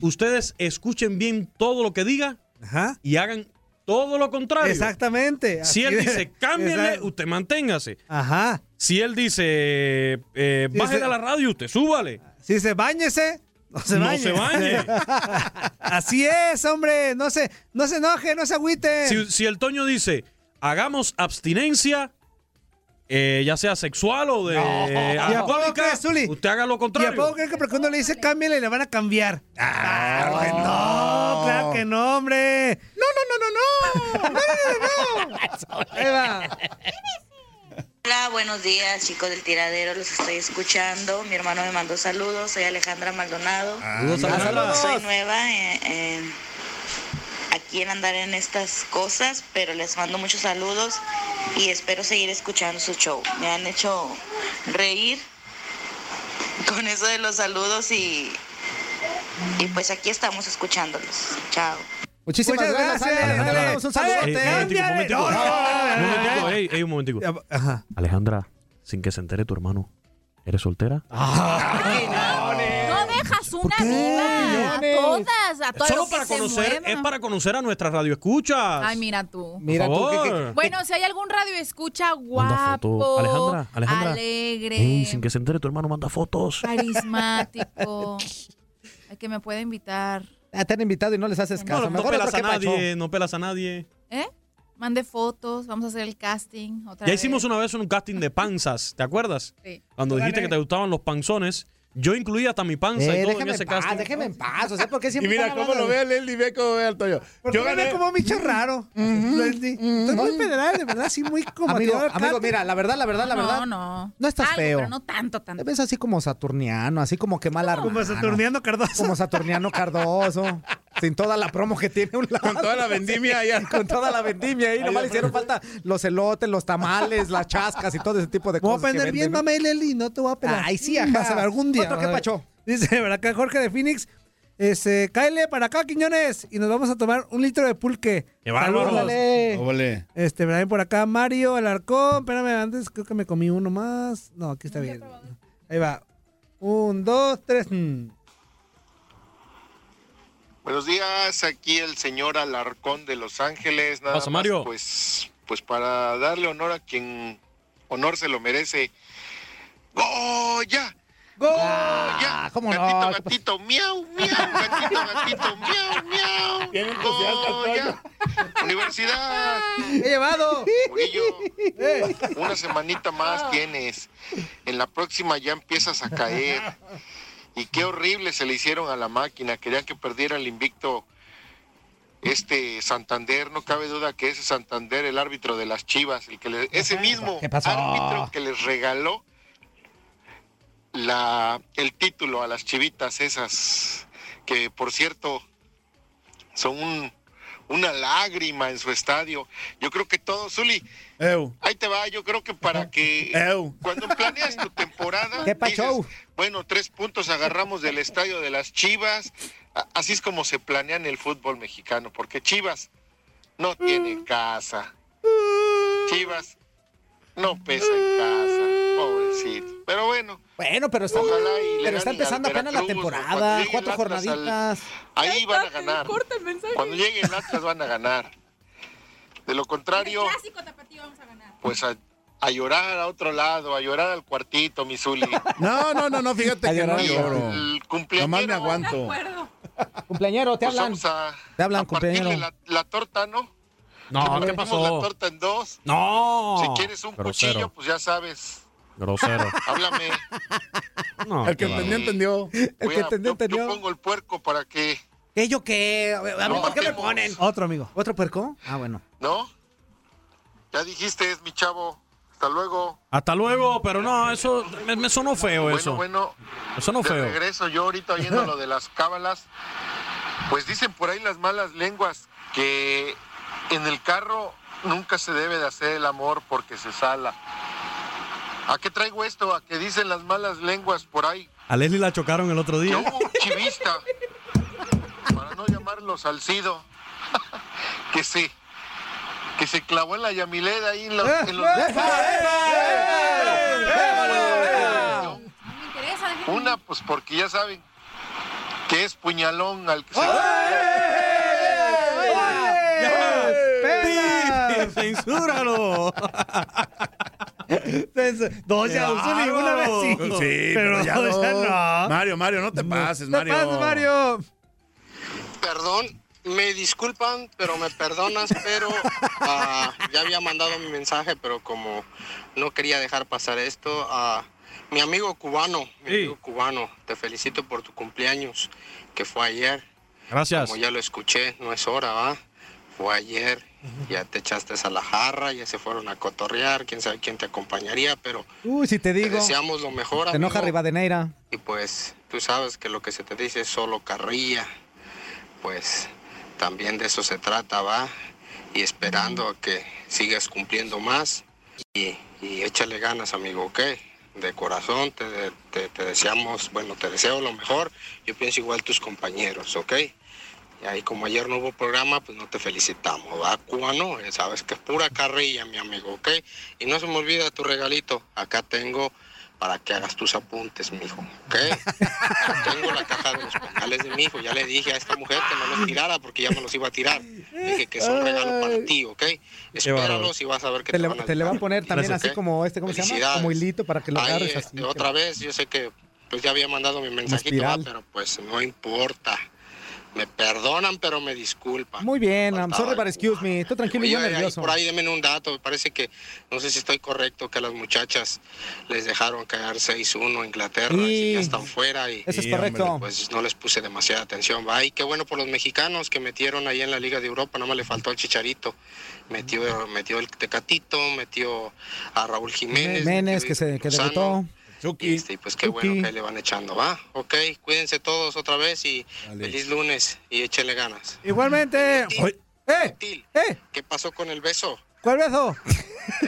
ustedes escuchen bien todo lo que diga Ajá. y hagan todo lo contrario. Exactamente. Si él dice Exacto. usted manténgase. Ajá. Si él dice eh, a la radio, usted súbale. Si se bañese, no se No bañe. se bañe. [laughs] Así es, hombre. No se, no se enoje, no se agüite. Si, si el Toño dice hagamos abstinencia, eh, ya sea sexual o de ¿Y a poco alcohólica, usted haga lo ¿Y a contrario. poco creen que porque uno le dice cámbiale le van a cambiar? Claro que no, claro que no, hombre. No, no, no, no, no. No, no, no, no. Ahí va. Hola, buenos días chicos del tiradero, los estoy escuchando. Mi hermano me mandó saludos, soy Alejandra Maldonado. Saludos, Alejandra. Soy nueva en- en- aquí en andar en estas cosas, pero les mando muchos saludos y espero seguir escuchando su show. Me han hecho reír con eso de los saludos y, y pues aquí estamos escuchándolos. Chao. Muchísimas Muchas gracias, gracias, Ale. Ale. Le mandamos un saludote. Un momentico, no. ey, ey, un momentico. Ajá. Alejandra, sin que se entere tu hermano, ¿eres soltera? [laughs] No dejas una viva. A todas, a todas Solo para conocer, es para conocer a nuestras radioescuchas. Ay, mira tú. Mira tú, ¿qué- qué- Bueno, si hay algún radio escucha guapo, Alejandra, Alejandra. alegre, Ey, sin que se entere tu hermano, manda fotos. carismático, [laughs] que me pueda invitar, Ah, Te han invitado y no les haces caso. No, no Mejor pelas a Pacho. nadie, no pelas a nadie. ¿eh? Mande fotos, vamos a hacer el casting otra Ya vez. hicimos una vez un casting de panzas, ¿te acuerdas? Sí. Cuando dijiste que te gustaban los panzones, yo incluía hasta mi panza Eh, y todo en ese casting. déjeme en paz. O sea, ¿por qué Y siempre mira cómo lo ve a Leslie, ve cómo ve al Toyo. Porque Yo gané. como bicho raro. Leslie. Estoy muy federal, de verdad, sí, muy como Amigo, mira, la verdad, la verdad, la No, verdad. no. No estás Algo, feo. pero no tanto, Te tanto. ves así como saturniano, así como que mala Como Saturniano Cardoso. Como Saturniano Cardoso. Sin toda la promo que tiene un lado. Con toda la vendimia. Con toda la vendimia ahí. Nomás le hicieron falta los elotes, los tamales, las chascas y todo ese tipo de Me voy a cosas. aprender bien, mamá y Leli, no te voy a pelar. Ay, sí, ajá. Algún día. ¿Otro vas qué pacho? Dice, ¿verdad? Acá Jorge de Phoenix. Este, cáele para acá, Quiñones, y nos vamos a tomar un litro de pulque. ¡Qué bárbaro! Saludos. Óvale. Este, también por acá, Mario Alarcón. Espérame, antes creo que me comí uno más. No, aquí está bien. Ahí va. Un, dos, tres. mm. Buenos días, aquí el señor Alarcón de Los Ángeles. Nada Pasa, más, Mario. Pues, pues para darle honor a quien honor se lo merece. ¡Goya! ¡Goya! ¿cómo no? gatito, gatito, miau, miau, gatito, gatito, miau, miau. [laughs] El ¡Goya! Universidad. He llevado. Murillo, una semanita más tienes. En la próxima ya empiezas a caer. Y qué horrible se le hicieron a la máquina. Querían que perdiera el invicto este Santander. No cabe duda que ese Santander, el árbitro de las Chivas, el que le- ese mismo árbitro que les regaló la, el título a las chivitas esas, que por cierto son un- una lágrima en su estadio. Yo creo que todo, Zuli, Eu. ahí te va, yo creo que para que cuando planeas tu temporada, ¿Qué pacho? dices, bueno, tres puntos agarramos del estadio de las Chivas, así es como se planea en el fútbol mexicano, porque Chivas no tiene casa. Chivas no pesa en casa, pobrecito. Pero bueno, Bueno, pero está, Ojalá y le pero está empezando apenas la temporada. Cuatro al- jornaditas. ahí van a ganar. Cuando llegue el Atlas van a ganar. De lo contrario, Clásico tapatío vamos a ganar. pues a, a llorar a otro lado, a llorar al cuartito, mi Zuli. [laughs] No, no, no, no, fíjate Ay, que no lloro. El cumpleañero. Nomás me aguanto. Cumpleañero, te Pues hablan. vamos a, Te hablan, a cumpleañero. la, la torta, ¿no? No, ¿qué Partimos la pasó? torta en dos. No. Si quieres un Grosero. cuchillo, pues ya sabes. Grosero. [laughs] Háblame. No, El que entendió, entendió. El que a- entendió, yo, entendió. pongo el puerco para que, ¿Qué yo qué? A mí, No, ¿por qué me ponen? Otro amigo. ¿Otro puerco? Ah, bueno. ¿no? Ya dijiste, es mi chavo. Hasta luego. Hasta luego, pero no, eso me, me sonó feo eso. Bueno, bueno, Me sonó de feo. regreso yo ahorita oyendo lo de las cábalas. Pues dicen por ahí las malas lenguas que en el carro nunca se debe de hacer el amor porque se sala. ¿A qué traigo esto? A que dicen las malas lenguas por ahí A Leslie la chocaron el otro que día. hubo un chivista, no llamarlo salcido, [laughs] que se, que se clavó en la Yamileda ahí en los... en los- No me interesa, déjenme. Una, pues porque ya saben que es puñalón al que se... ¡Censúralo! Dos ya, Qué Uzuli, una vez sí. Sí, pero pero ya dos ya no. no. Mario, Mario, no te pases, No Mario. pases, Mario. Perdón, me disculpan, pero me perdonas, pero [laughs] ah, ya había mandado mi mensaje, pero como no quería dejar pasar esto, a mi amigo cubano, mi Sí. amigo cubano, te felicito por tu cumpleaños, que fue ayer. Gracias. Como ya lo escuché, no es hora, ¿va? Fue ayer Ya te echaste a la jarra, ya se fueron a cotorrear, quién sabe quién te acompañaría, pero Uy, si te te digo. deseamos lo mejor, Te enoja. Rivadeneira. Y pues tú sabes que lo que se te dice es solo carrilla. Pues también de eso se trata, va. Y esperando que sigas cumpliendo más. Y, y échale ganas, amigo, ¿ok? De corazón te, te- deseamos, bueno, te deseo lo mejor. Yo pienso igual tus compañeros, ¿ok? Y ahí como ayer no hubo programa, pues no te felicitamos, ¿va? Cubano, sabes que es pura carrilla, mi amigo, ¿ok? Y no se me olvida tu regalito. Acá tengo para que hagas tus apuntes, mijo, ¿ok? [laughs] tengo la caja de los pañales de mi hijo. Ya le dije a esta mujer que no los tirara porque ya me los iba a tirar. Dije que es un regalo para ti, ¿ok? Espéralos y vas a ver que Te te, le, van a te le va a poner también Gracias, así como este, ¿cómo se llama? Como hilito para que lo agarres así. otra vez, yo sé que pues ya había mandado mi mensajito, pero pues no importa. Me perdonan, pero me disculpan. Muy bien, I'm sorry, but excuse me. Tú tranquilo y ahí- ahí nervioso. por ahí denme un dato, me parece que, no sé si estoy correcto, que a las muchachas les dejaron caer 6-1 a Inglaterra y Sí. ya están fuera y Eso es correcto. hombre, pues no les puse demasiada atención. Va, y qué bueno por los mexicanos que metieron ahí en la Liga de Europa, nada más le faltó el Chicharito. Metió, metió el Tecatito, metió a Raúl Jiménez. Menes, que se que debutó. Y, este, pues qué bueno que ahí le van echando, va. Ok, cuídense todos otra vez y feliz lunes y échenle ganas. Igualmente. ¡Eh! ¡Eh! ¿Qué pasó con el beso? ¿Cuál beso?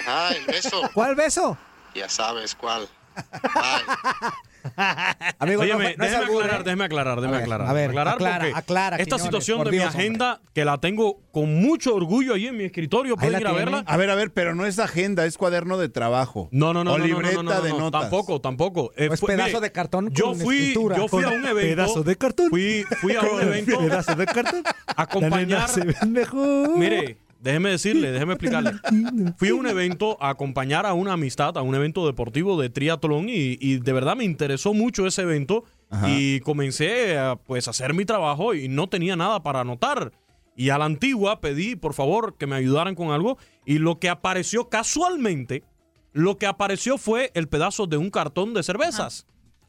Ah, el beso. ¿Cuál beso? Ya sabes cuál. [laughs] [laughs] Amigo, no Óyeme, no es déjeme aclarar, ¿eh? déjeme aclarar, déjeme A ver, aclarar. a ver, aclarar aclara, porque aclara, esta Quiñones, situación de mi Dios, hombre. agenda, que la tengo con mucho orgullo ahí en mi escritorio, pueden ir a verla. A ver, a ver, pero no es agenda, es cuaderno de trabajo. No, no, no. O no, no, libreta no, no, no, de no, notas. Tampoco, tampoco. Eh, Es fue- pedazo mire, de cartón Yo fui, escritura. yo fui a un evento. pedazo de cartón. Fui, fui a un evento. pedazo de cartón. a Acompañar. se ven mejor. Mire, déjeme decirle, déjeme explicarle. [laughs] Fui a un evento a acompañar a una amistad, a un evento deportivo de triatlón y, y de verdad me interesó mucho ese evento y comencé a pues, a hacer mi trabajo y no tenía nada para anotar. Y a la antigua pedí, por favor, que me ayudaran con algo y lo que apareció casualmente, lo que apareció fue el pedazo de un cartón de cervezas.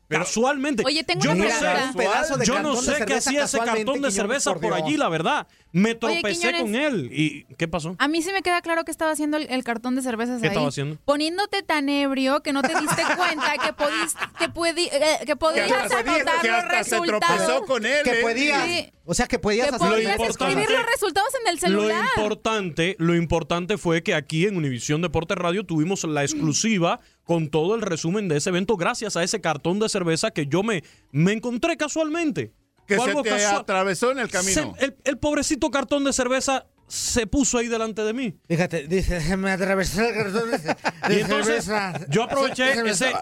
Casualmente. Oye, tengo yo una no sé, Pedazo de yo cartón no de sé qué cerveza hacía ese cartón de cerveza por allí, la verdad. Me tropecé Quiñones. con él. ¿Y qué pasó? A mí sí me queda claro que estaba haciendo el, el cartón de cervezas ¿Qué ahí. estaba haciendo? Poniéndote tan ebrio que no te diste [laughs] cuenta que podías, que puedi- eh, que podías hasta- anotar que los se resultados. tropezó con él, Que podías. Sí. O sea, que podías Que hacer podías importante- escribir los resultados en el Lo celular. importante, lo importante fue que aquí en Univisión Deporte Radio tuvimos la exclusiva con todo el resumen de ese evento gracias a ese cartón de cerveza que yo me, me encontré casualmente. Que se algo te casual. atravesó en el camino. Se- el, el pobrecito cartón de cerveza se puso ahí delante de mí. Fíjate, dice, me atravesó el cartón de, de [laughs] Y entonces cerveza. yo aproveché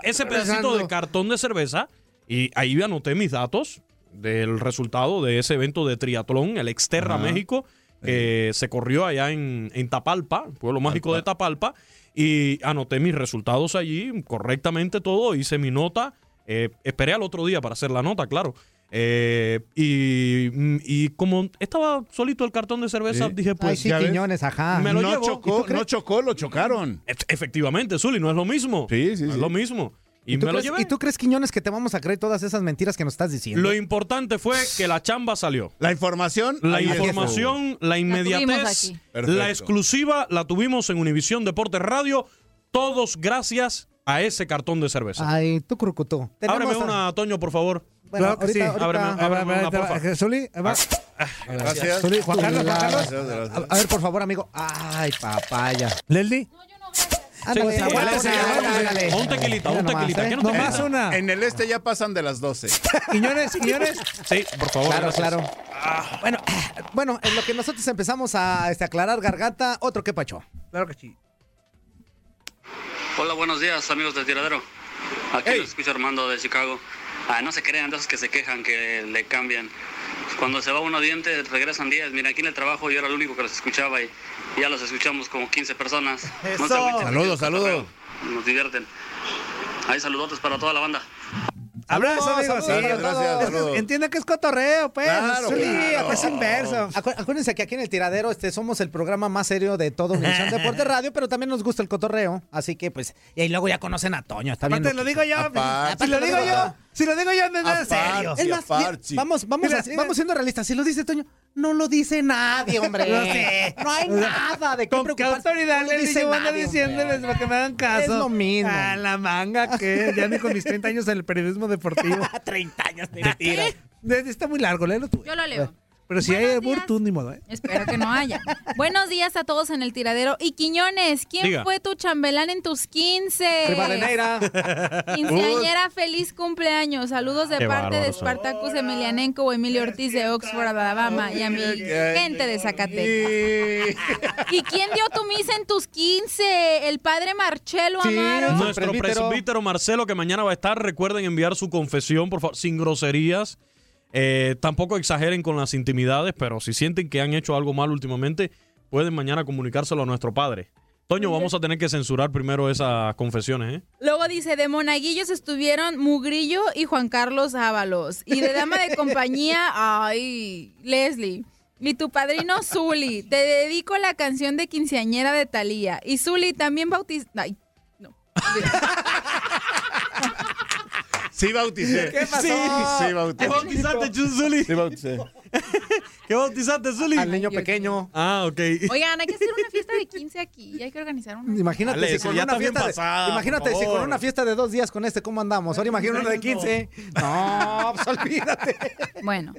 ese, pedacito de cartón de cerveza y ahí anoté mis datos del resultado de ese evento de triatlón, el Exterra Ajá. México, que se corrió allá en, en Tapalpa, pueblo mágico de Tapalpa, y anoté mis resultados allí correctamente todo, hice mi nota, eh, esperé al otro día para hacer la nota, claro. Eh, y, y como estaba solito el cartón de cerveza, Sí. dije, pues Ay, sí, ya. Quiñones, ajá. Me lo no llevo. ¿Y chocó, no chocó, lo chocaron. Efe- Efectivamente, Zuli, no es lo mismo. Sí, sí, No es sí. lo mismo. Y, ¿Y tú, me lo crees, llevé. ¿Y tú crees, Quiñones, que te vamos a creer todas esas mentiras que nos estás diciendo? Lo importante fue que la chamba salió. La información. La información, la inmediatez, la exclusiva la tuvimos en Univisión Deportes Radio. Todos gracias a ese cartón de cerveza. Ay, tú, Crucutú. Ábreme a- una, Toño, por favor. Bueno, Claro que ahorita, sí. ahorita- Ábreme, ábreme ver, una, porfa. Va. Gracias. Juan Carlos, Juan Carlos. Gracias, A, a ver, por favor, amigo. Ay, papaya. Leslie. Ándale, Sí, aguántese. ándale. Un tequilita, un tequilita. ¿eh? ¿Qué no te pasa? una. En el este ya pasan de las 12. Quiñones, Quiñones. Sí, por favor. Claro, gracias. claro. Bueno, [clears throat] bueno, en lo que nosotros empezamos a este, aclarar garganta, otro que pacho. Claro que sí. Hola, buenos días, amigos del tiradero. Aquí los escucha Armando de Chicago. Ah, no se crean de esos que se quejan que le cambian. Cuando se va uno diente, regresan 10. Mira, aquí en el trabajo yo era el único que los escuchaba y ya los escuchamos como 15 personas. No se agüiten, Saludos, saludos. Nos divierten. Hay saludotes para toda la banda. Abrazo, amigos. saludos, Sí, gracias, es que saludos. Entiende que es cotorreo, pues. Claro, Zuli, claro. pues inverso. Acu- acuérdense que aquí en el tiradero este, somos el programa más serio de todo Univisión [laughs] Deporte Radio, pero también nos gusta el cotorreo. Así que, pues, y ahí luego ya conocen a Toño. Está bien. Aparte lo digo yo. Aparte. Si lo digo yo. Si lo digo yo, no es nada serio. Es más, vamos, vamos, Mira, así- vamos siendo realistas. Si lo dice Toño, no lo dice nadie, hombre. [laughs] Lo sé. No hay nada de qué Con qué autoridad No dice nadie, diciéndoles para que me hagan caso. Es lo mismo. A la manga que ya ni con mis 30 años en el periodismo deportivo. [laughs] 30 años, mentira. Está muy largo, léelo tú. Yo lo leo. Pero si hay albur, tú ni modo, ¿eh? Espero que no haya. [laughs] Buenos días a todos en el tiradero. Y Quiñones, ¿quién Diga. fue tu chambelán en tus 15? Rivadeneira. [laughs] Quinceañera, feliz cumpleaños. Saludos de Qué parte de bárbaro. Spartacus Emelianenko o Emilio Ortiz de Oxford, Alabama. Y a mi gente de Zacatecas. ¿Y quién dio tu misa en tus 15? El padre Marcelo Amaro. Nuestro presbítero. Marcelo, que mañana va a estar, recuerden enviar su confesión, por favor, sin groserías. Eh, tampoco exageren con las intimidades, pero si sienten que han hecho algo mal últimamente, pueden mañana comunicárselo a nuestro padre. Toño, vamos a tener que censurar primero esas confesiones, ¿eh? Luego dice, de monaguillos estuvieron Mugrillo y Juan Carlos Ábalos. Y de dama de compañía, [laughs] ay, Leslie. Y tu padrino Zuli. Te dedico la canción de quinceañera de Thalía. Y Zuli también bautizó... Ay, [laughs] Sí bauticé. ¿Qué pasó? Sí, sí bauticé. ¿Qué bautizaste, Chunzuli? Sí bauticé. [laughs] ¿Qué bautizaste, Zuli? Al niño pequeño. Ah, ok. Oigan, hay que hacer una fiesta de 15 aquí. Hay que organizar una. Imagínate Dale, si con una fiesta de, pasada, imagínate si con una fiesta de dos días con este cómo andamos. Ahora imagina una de 15. No, pues olvídate. Bueno.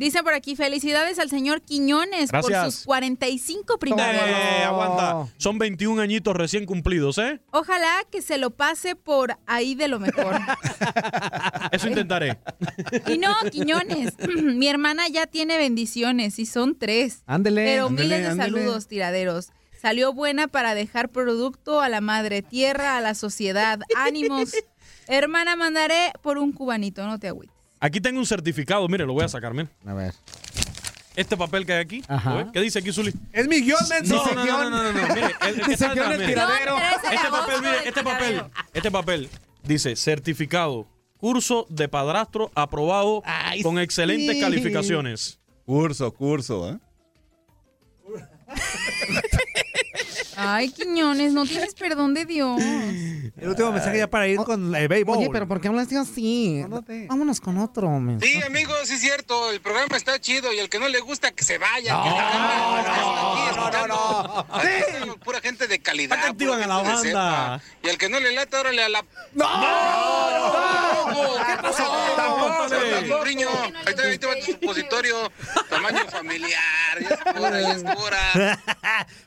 Dice por aquí, felicidades al señor Quiñones por sus 45 primeros. Eh, aguanta. Son 21 añitos recién cumplidos, ¿eh? Ojalá que se lo pase por ahí de lo mejor. [laughs] Eso intentaré. Y no, Quiñones, [clears throat] mi hermana ya tiene bendiciones y son tres. Ándele. Pero ándele, miles de ándele. saludos, tiraderos. Salió buena para dejar producto a la madre tierra, a la sociedad. Ánimos. [laughs] Hermana, mandaré por un cubanito, no te agüites. Aquí tengo un certificado, mire, lo voy a sacar, mire. A ver. Este papel que hay aquí, Ajá. ¿lo ve? ¿qué dice aquí, Zuli? Es mi guion, menso. No, no, no, no, no, no, mire, el, el que Dice está guion atrás, el mire. tiradero. Este papel, mire, este papel, este papel dice certificado, curso de padrastro aprobado con excelentes sí. calificaciones. Curso, curso, ¿eh? [laughs] Ay, Quiñones, no tienes perdón de Dios. El último mensaje ya para ir con el béisbol. Oye, pero ¿por qué hablaste así? Vámonos con otro, men. Sí, amigos, sí es cierto, el programa está chido y el que no le gusta que se vaya. No, que se no, no, no, no, Pura gente de calidad. ¿Para qué activan pura a la banda? cepa. Y el que no le lata, órale a la... ¡No! ¿Qué pasó? Tampoco, Tampoco. Ahí te, ahí te va tu supositorio. Tamaño familiar. Ya es pura, ya es pura. [laughs]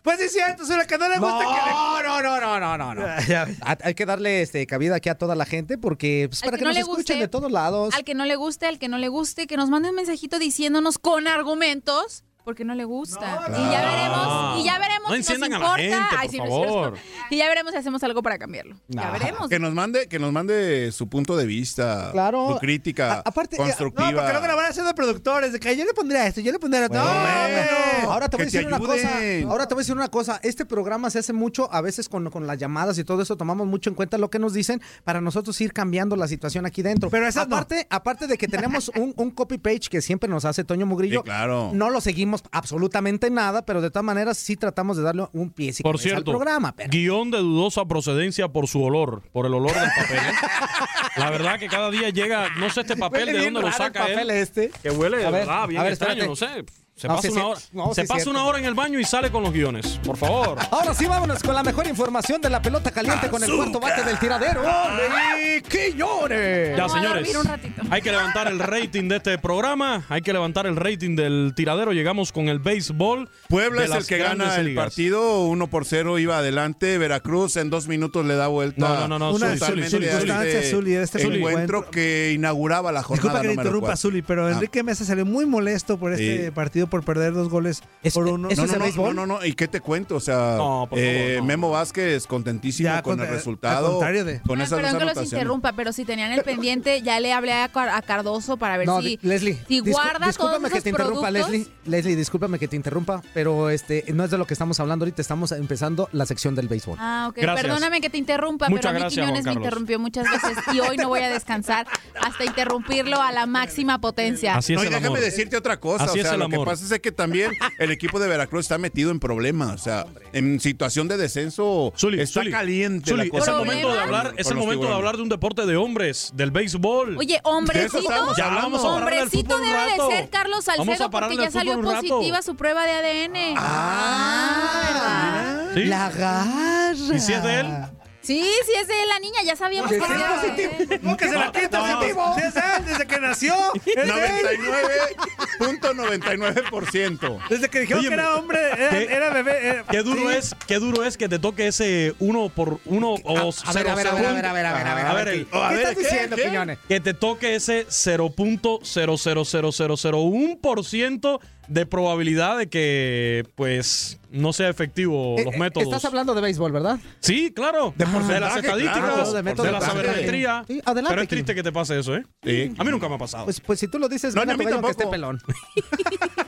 Pues sí es cierto, solo que no le gusta que le... No, [laughs] no, no, no, no, no, no. [laughs] Ha- Hay que darle este, cabida aquí a toda la gente porque pues, para que que no nos le escuchen guste, de todos lados. Al que no le guste, al que no le guste, que nos mande un mensajito diciéndonos con argumentos porque no le gusta. Y ya veremos, y ya veremos No si nos enciendan a la importa. gente, Ay, sí, favor. Y ya veremos si hacemos algo para cambiarlo. Ya veremos. Que nos mande, que nos mande su punto de vista, Claro. su crítica aparte, eh, constructiva. No, porque luego la van haciendo productores. De que yo le pondría esto, yo le pondría esto. Bueno, no. Ahora te voy a decir una cosa. Ahora te voy a decir una cosa. Este programa se hace mucho, a veces con, con las llamadas y todo eso, tomamos mucho en cuenta lo que nos dicen para nosotros ir cambiando la situación aquí dentro. Pero esas no. aparte, aparte de que tenemos un, un copy page que siempre nos hace Toño Mugrillo, Sí, claro. no lo seguimos absolutamente nada, pero de todas maneras sí tratamos de darle un pie Por cierto, al programa. pero- guion de dudosa procedencia por su olor, por el olor del papel. ¿eh? [laughs] La verdad que cada día llega, no sé este papel Huele de dónde lo el saca papel él. este. Que huele de A ver, verdad bien a ver, extraño, espérate. no sé. Se No, pasa, sí, una hora, No, se sí, pasa una hora en el baño y sale con los guiones. Por favor. [laughs] Ahora sí, vámonos con la mejor información de la pelota caliente con el cuarto bate del tiradero. ¡Y Quiñones! Ya, señores. Hay que levantar el rating de este programa. Hay que levantar el rating del tiradero. Llegamos con el béisbol. Puebla es el que gana el ligas. partido, 1 por 0 iba adelante. Veracruz en dos minutos le da vuelta. No, no, no, no, Una Zuli, totalmente Zuli, a Zuli, circunstancia, este Zuli, este encuentro que inauguraba la jornada Disculpa que número interrumpa. Zuli, pero Ah. Enrique Mesa salió muy molesto por este Sí. partido por perder dos goles por uno. ¿Eso No, es no, el no, béisbol? no, no, no, ¿y qué te cuento? O sea, No, por eh, favor, no. Memo Vázquez contentísimo Ya, con con- el al resultado. contrario de- Con esas perdón que los interrumpa, pero si tenían el pendiente, ya le hablé a, Car- a Cardoso para ver No, si, Leslie, si guarda todos discúlpame que esos te interrumpa, productos. Leslie. Leslie, discúlpame que te interrumpa, pero este no es de lo que estamos hablando ahorita, estamos empezando la sección del béisbol. Ah, ok. Gracias. Perdóname que te interrumpa, Muchas pero a mí gracias, Quiñones me interrumpió muchas veces y hoy no voy a descansar hasta interrumpirlo a la máxima potencia. Así es No, y el déjame amor. decirte otra cosa. Así o es sea, el lo que amor. Pasa es que también el equipo de Veracruz está metido en problemas. O sea, en situación de descenso está Zuli, caliente. Zuli, la es el momento de hablar, es el momento de hablar de un deporte de hombres, del béisbol. Oye, hombrecito, Ya el hombrecito debe de ser Carlos Salcedo porque ya salió positiva su prueba de ADN. Ah, ¿Sí? La garra. ¿Y si es de él? Sí, sí es de la niña, ya sabíamos que sí, era positivo. él. Nunca se la quita positivo. Sí, es él, desde que nació. Es él. 99.99%. Desde que dijeron Oye, que era hombre, era, ¿Qué- era bebé. era- Qué duro Sí. es, qué duro es que te toque ese uno por uno o a ver, cero, a ver, a ver, a ver, a ver, a ver, a ver, a ver, el- ¿qué- qué estás diciendo, Quiñones? Que te toque ese 0.0000001% de probabilidad de que, pues, no sea efectivo Eh, los eh, métodos. Estás hablando de béisbol, ¿verdad? Sí, claro. De, las porcentaje, estadísticas, claro, de, de la de sabermetría. Sí, adelante, Pero es triste que te pase eso, ¿eh? Sí. A mí nunca me ha pasado. Pues, pues si tú lo dices, No, ni a mí gallo que esté tampoco. pelón. [laughs]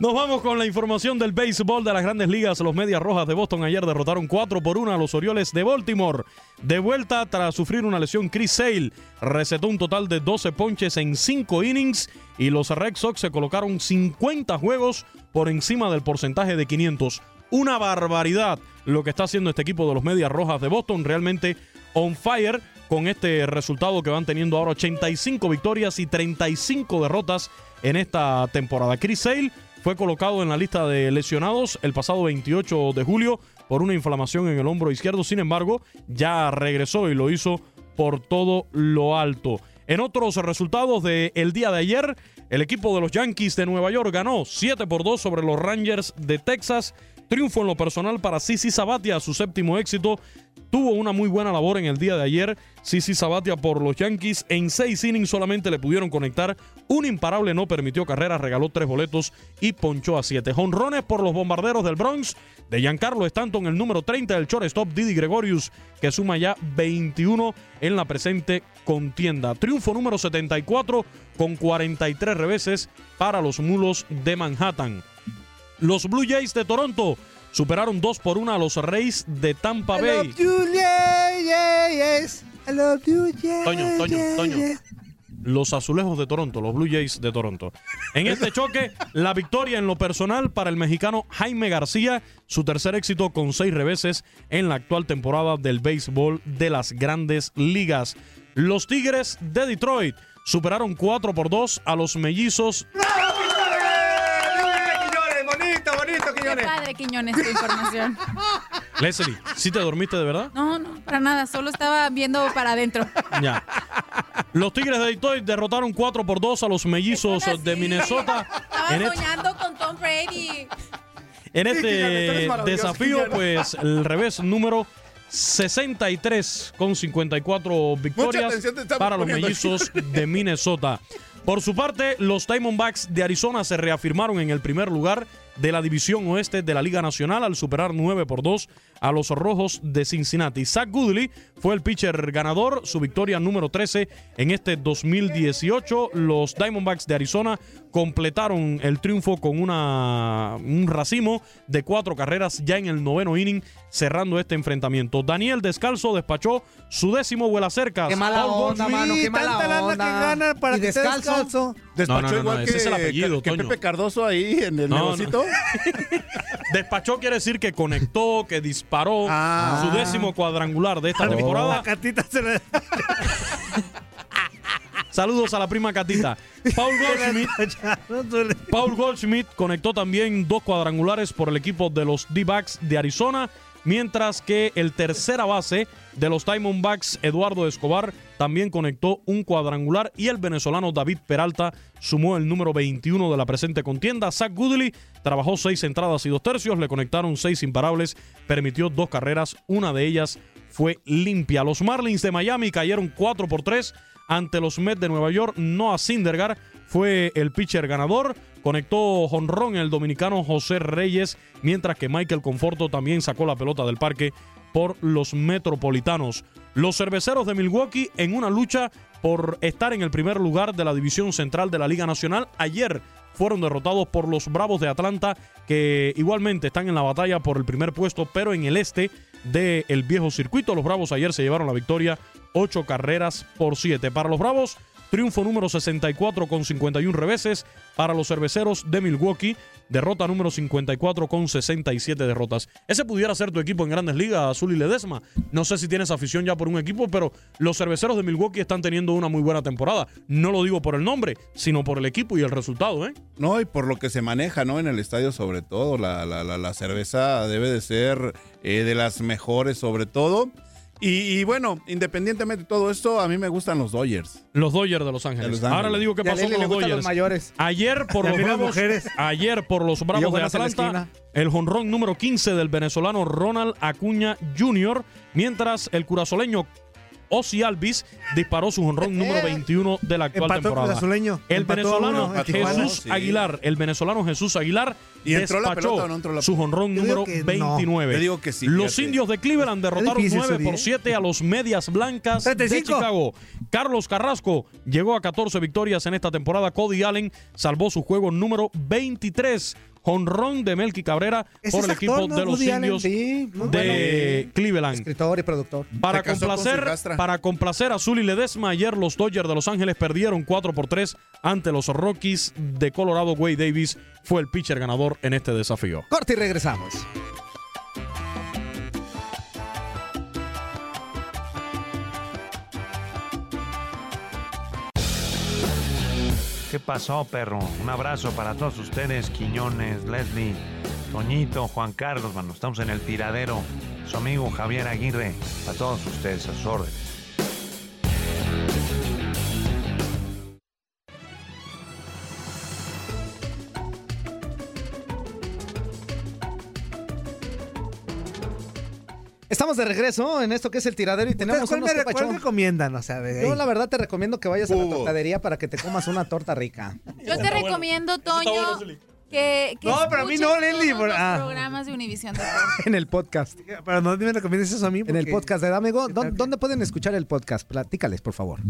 Nos vamos con la información del béisbol de las grandes ligas. Los Medias Rojas de Boston ayer derrotaron 4 por 1 a los Orioles de Baltimore. De vuelta tras sufrir una lesión, Chris Sale recetó un total de 12 ponches en 5 innings y los Red Sox se colocaron 50 juegos por encima del porcentaje de 500. Una barbaridad lo que está haciendo este equipo de los Medias Rojas de Boston. Realmente on fire con este resultado que van teniendo ahora 85 victorias y 35 derrotas en esta temporada. Chris Sale fue colocado en la lista de lesionados el pasado 28 de julio por una inflamación en el hombro izquierdo. Sin embargo, ya regresó y lo hizo por todo lo alto. En otros resultados del día de ayer, el equipo de los Yankees de Nueva York ganó 7 por 2 sobre los Rangers de Texas. Triunfo en lo personal para Sisi Sabatia, su séptimo éxito. Tuvo una muy buena labor en el día de ayer. Sisi Sabatia por los Yankees. En seis innings solamente le pudieron conectar. Un imparable no permitió carreras, regaló tres boletos y ponchó a siete. Jonrones por los bombarderos del Bronx. De Giancarlo Stanton, el número 30 del shortstop Didi Gregorius, que suma ya 21 en la presente contienda. Triunfo número 74 con 43 reveses para los mulos de Manhattan. Los Blue Jays de Toronto superaron 2 por 1 a los Reyes de Tampa I Bay. love you, yeah, yeah, yes. I love you, yeah, Toño, Toño, Toño. Los azulejos de Toronto, los Blue Jays de Toronto. En este choque, la victoria en lo personal para el mexicano Jaime García, su tercer éxito con seis reveses en la actual temporada del béisbol de las grandes ligas. Los Tigres de Detroit superaron 4 por 2 a los mellizos Bonito, bonito, Qué Quiñones. padre, Quiñones, tu información. [laughs] Leslie, ¿sí te dormiste de verdad? No, no, para nada, solo estaba viendo para adentro. Ya. Los Tigres de Detroit derrotaron 4 por 2 a los mellizos de Minnesota. Estaba En este, soñando con Tom Brady. en Sí, Quiñones, este eres maravilloso, desafío, Quiñones. pues el revés número 63 con 54 victorias atención te estamos para los poniendo. mellizos de Minnesota. Por su parte, los Diamondbacks de Arizona se reafirmaron en el primer lugar de la división oeste de la Liga Nacional al superar 9 por 2 a los Rojos de Cincinnati. Zach Goodley fue el pitcher ganador, su victoria número 13 en este 2018. Los Diamondbacks de Arizona completaron el triunfo con una, un racimo de cuatro carreras ya en el noveno inning, cerrando este enfrentamiento. Daniel Descalzo despachó su décimo vuela cerca. Qué mala onda, mano, qué mala tanta lana onda. que gana para ¿Y que descalzo? descalzo. Despachó No, no, no, igual no, que, ese es el apellido, que. Pepe Cardoso ahí en el No, negocito. [laughs] Despachó quiere decir que conectó, que disparó su décimo cuadrangular de esta temporada. La catita se le... [laughs] Saludos a la prima Catita. Paul [laughs] Goldschmidt, Paul Goldschmidt conectó también dos cuadrangulares por el equipo de los D-Backs de Arizona, mientras que el tercera base de los Diamondbacks, Eduardo Escobar, también conectó un cuadrangular y el venezolano David Peralta sumó el número 21 de la presente contienda. Zach Goodley trabajó seis entradas y dos tercios, le conectaron seis imparables, permitió dos carreras, una de ellas fue limpia. Los Marlins de Miami cayeron 4 por 3 ante los Mets de Nueva York. Noah Syndergaard fue el pitcher ganador. Conectó jonrón el dominicano José Reyes, mientras que Michael Conforto también sacó la pelota del parque por los metropolitanos. Los cerveceros de Milwaukee en una lucha por estar en el primer lugar de la división central de la Liga Nacional. Ayer fueron derrotados por los Bravos de Atlanta, que igualmente están en la batalla por el primer puesto, pero en el este del viejo circuito. Los Bravos ayer se llevaron la victoria, ocho carreras por siete. Para los Bravos Triunfo número 64 con 51 reveses para los cerveceros de Milwaukee. Derrota número 54 con 67 derrotas. Ese pudiera ser tu equipo en Grandes Ligas, Azul y Ledesma. No sé si tienes afición ya por un equipo, pero los cerveceros de Milwaukee están teniendo una muy buena temporada. No lo digo por el nombre, sino por el equipo y el resultado, ¿eh? No, y por lo que se maneja, ¿no? En el estadio sobre todo, la, la- la- la cerveza debe de ser eh, de las mejores sobre todo. Y, y bueno, independientemente de todo esto, a mí me gustan los Dodgers. Los Dodgers de Los Ángeles. De Los Ángeles. Ahora le digo qué pasó con los Dodgers. los mayores. Ayer por los Bravos, mujeres. ayer por los Bravos de Atlanta, el jonrón número 15 del venezolano Ronald Acuña Jr., mientras el curazoleño Ozzy Alvis disparó su jonrón número 21 de la actual temporada. El venezolano Tijuana. Jesús Sí. Aguilar, el venezolano Jesús Aguilar ¿Y entró la despachó pelota o no entró la su digo número que no. 29. Yo digo que sí, Los fíjate. indios de Cleveland derrotaron difícil 9 eso, por ¿eh? 7 a los Medias Blancas de 35. Chicago. Carlos Carrasco llegó a 14 victorias en esta temporada. Cody Allen salvó su juego número 23. Jonrón de Melky Cabrera por el equipo de los indios Sí, de bueno. Cleveland. Escritor y productor. Para con complacer, para complacer a Zuli Ledesma, ayer los Dodgers de Los Ángeles perdieron 4 por 3 ante los Rockies de Colorado. Wade Davis fue el pitcher ganador en este desafío. Corte y regresamos. ¿Qué pasó, perro? Un abrazo para todos ustedes, Quiñones, Leslie, Toñito, Juan Carlos, mano. Estamos en el tiradero. Su amigo Javier Aguirre, a todos ustedes, a sus. Estamos de regreso en esto que es el tiradero y tenemos ¿Cuál, unos me, cuál recomiendan? O sea, de Yo la verdad te recomiendo que vayas a la tortadería para que te comas una torta rica. [laughs] Yo te recomiendo, Toño, que, que No, pero a mí no, todos por- los ah. programas de Univisión. [laughs] En el podcast. Pero no me recomiendas eso a mí. En el podcast de Amigo. ¿Qué ¿Dó- tal que- ¿Dónde pueden escuchar el podcast? Platícales, por favor.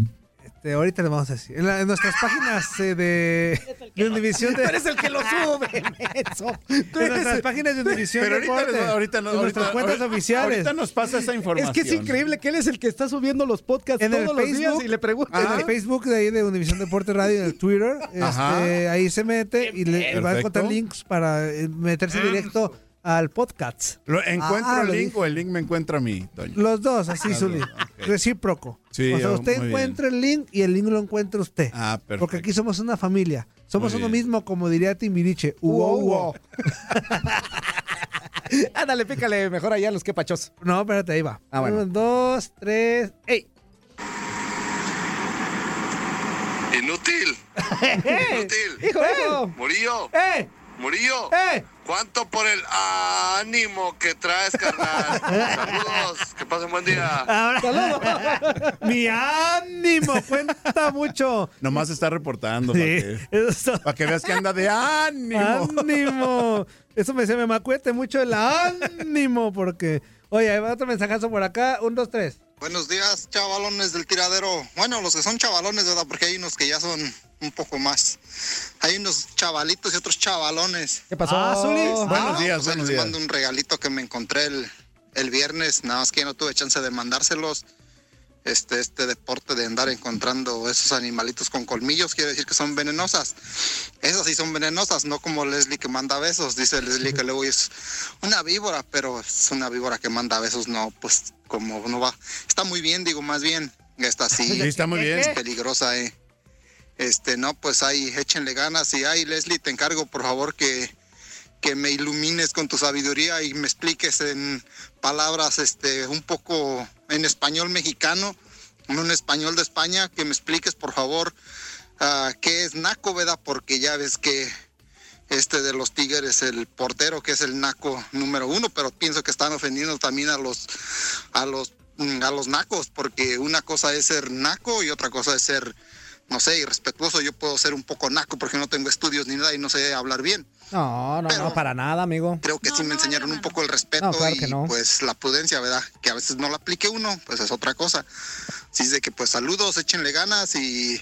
Este, ahorita le vamos a decir. En, la- en nuestras páginas eh, de, de Univisión de. Tú [laughs] eres el que lo sube, [laughs] eso. Tú En nuestras páginas de Univisión Pero ahorita, Deportes, les- ahorita no, en nuestras ahorita- cuentas ahorita- oficiales. Ahorita nos pasa esa información. Es que es increíble que él es el que está subiendo los podcasts En el todos los días Facebook, y le preguntan. En el Facebook de ahí de Univisión Deportes Radio, en el Twitter, este, ahí se mete y le va a encontrar links para eh, meterse directo al podcast. Lo- ¿Encuentro Ah, el lo link dije. o el link me encuentra a mí, Toño? Los dos, así, Ah, Zuli. ok. Recíproco. Sí, o sea, oh, usted encuentra el link y el link lo encuentra usted. Ah, perfecto. Porque aquí somos una familia. Somos Muy uno bien. mismo, como diría Timbiriche. Uo, uo. [laughs] Ándale, pícale mejor allá a los que pachos. No, espérate, ahí va. Ah, bueno. Uno, dos, tres. ¡Ey! Inútil. [laughs] Inútil. ¡Hijo, hijo! Murillo. ¡Eh! Murillo. ¡Eh! ¿Cuánto por el ánimo que traes, carnal? [laughs] Saludos. Que pasen buen día. Ahora, [laughs] mi ánimo cuenta mucho. Nomás está reportando Sí, para, que, eso- para que veas que anda de ánimo. ánimo. Eso me se me macuete mucho el ánimo porque, oye, hay otro mensajazo por acá. Un, dos, tres. Buenos días, chavalones del tiradero. Bueno, los que son chavalones, ¿verdad? Porque hay unos que ya son un poco más. Hay unos chavalitos y otros chavalones. ¿Qué pasó? Ah. Buenos días, pues buenos les días. mando un regalito que me encontré el, el viernes. Nada más que ya no tuve chance de mandárselos. Este, este deporte de andar encontrando esos animalitos con colmillos quiere decir que son venenosas. Esas sí son venenosas, no como Leslie que manda besos. Dice Leslie que luego es una víbora, pero es una víbora que manda besos, no, pues como no va. Está muy bien, digo, más bien. Esta sí. Sí, está muy bien. Es peligrosa, eh. Este, no, pues ahí, échenle ganas. Y ahí, Leslie, te encargo, por favor, que, que me ilumines con tu sabiduría y me expliques en palabras, este, un poco en español mexicano, no en español de España, que me expliques, por favor, ah, qué es naco, ¿verdad? Porque ya ves que este de los Tigres, el portero, que es el naco número uno, pero pienso que están ofendiendo también a los, a los, mm, a los nacos, porque una cosa es ser naco y otra cosa es ser, no sé, irrespetuoso. Yo puedo ser un poco naco porque no tengo estudios ni nada y no sé hablar bien. No, no, no, para nada, amigo. Creo que sí me enseñaron un poco el respeto No, claro y que no. pues la prudencia, ¿verdad? Que a veces no la aplique uno, pues es otra cosa. Así es de que pues saludos, échenle ganas y,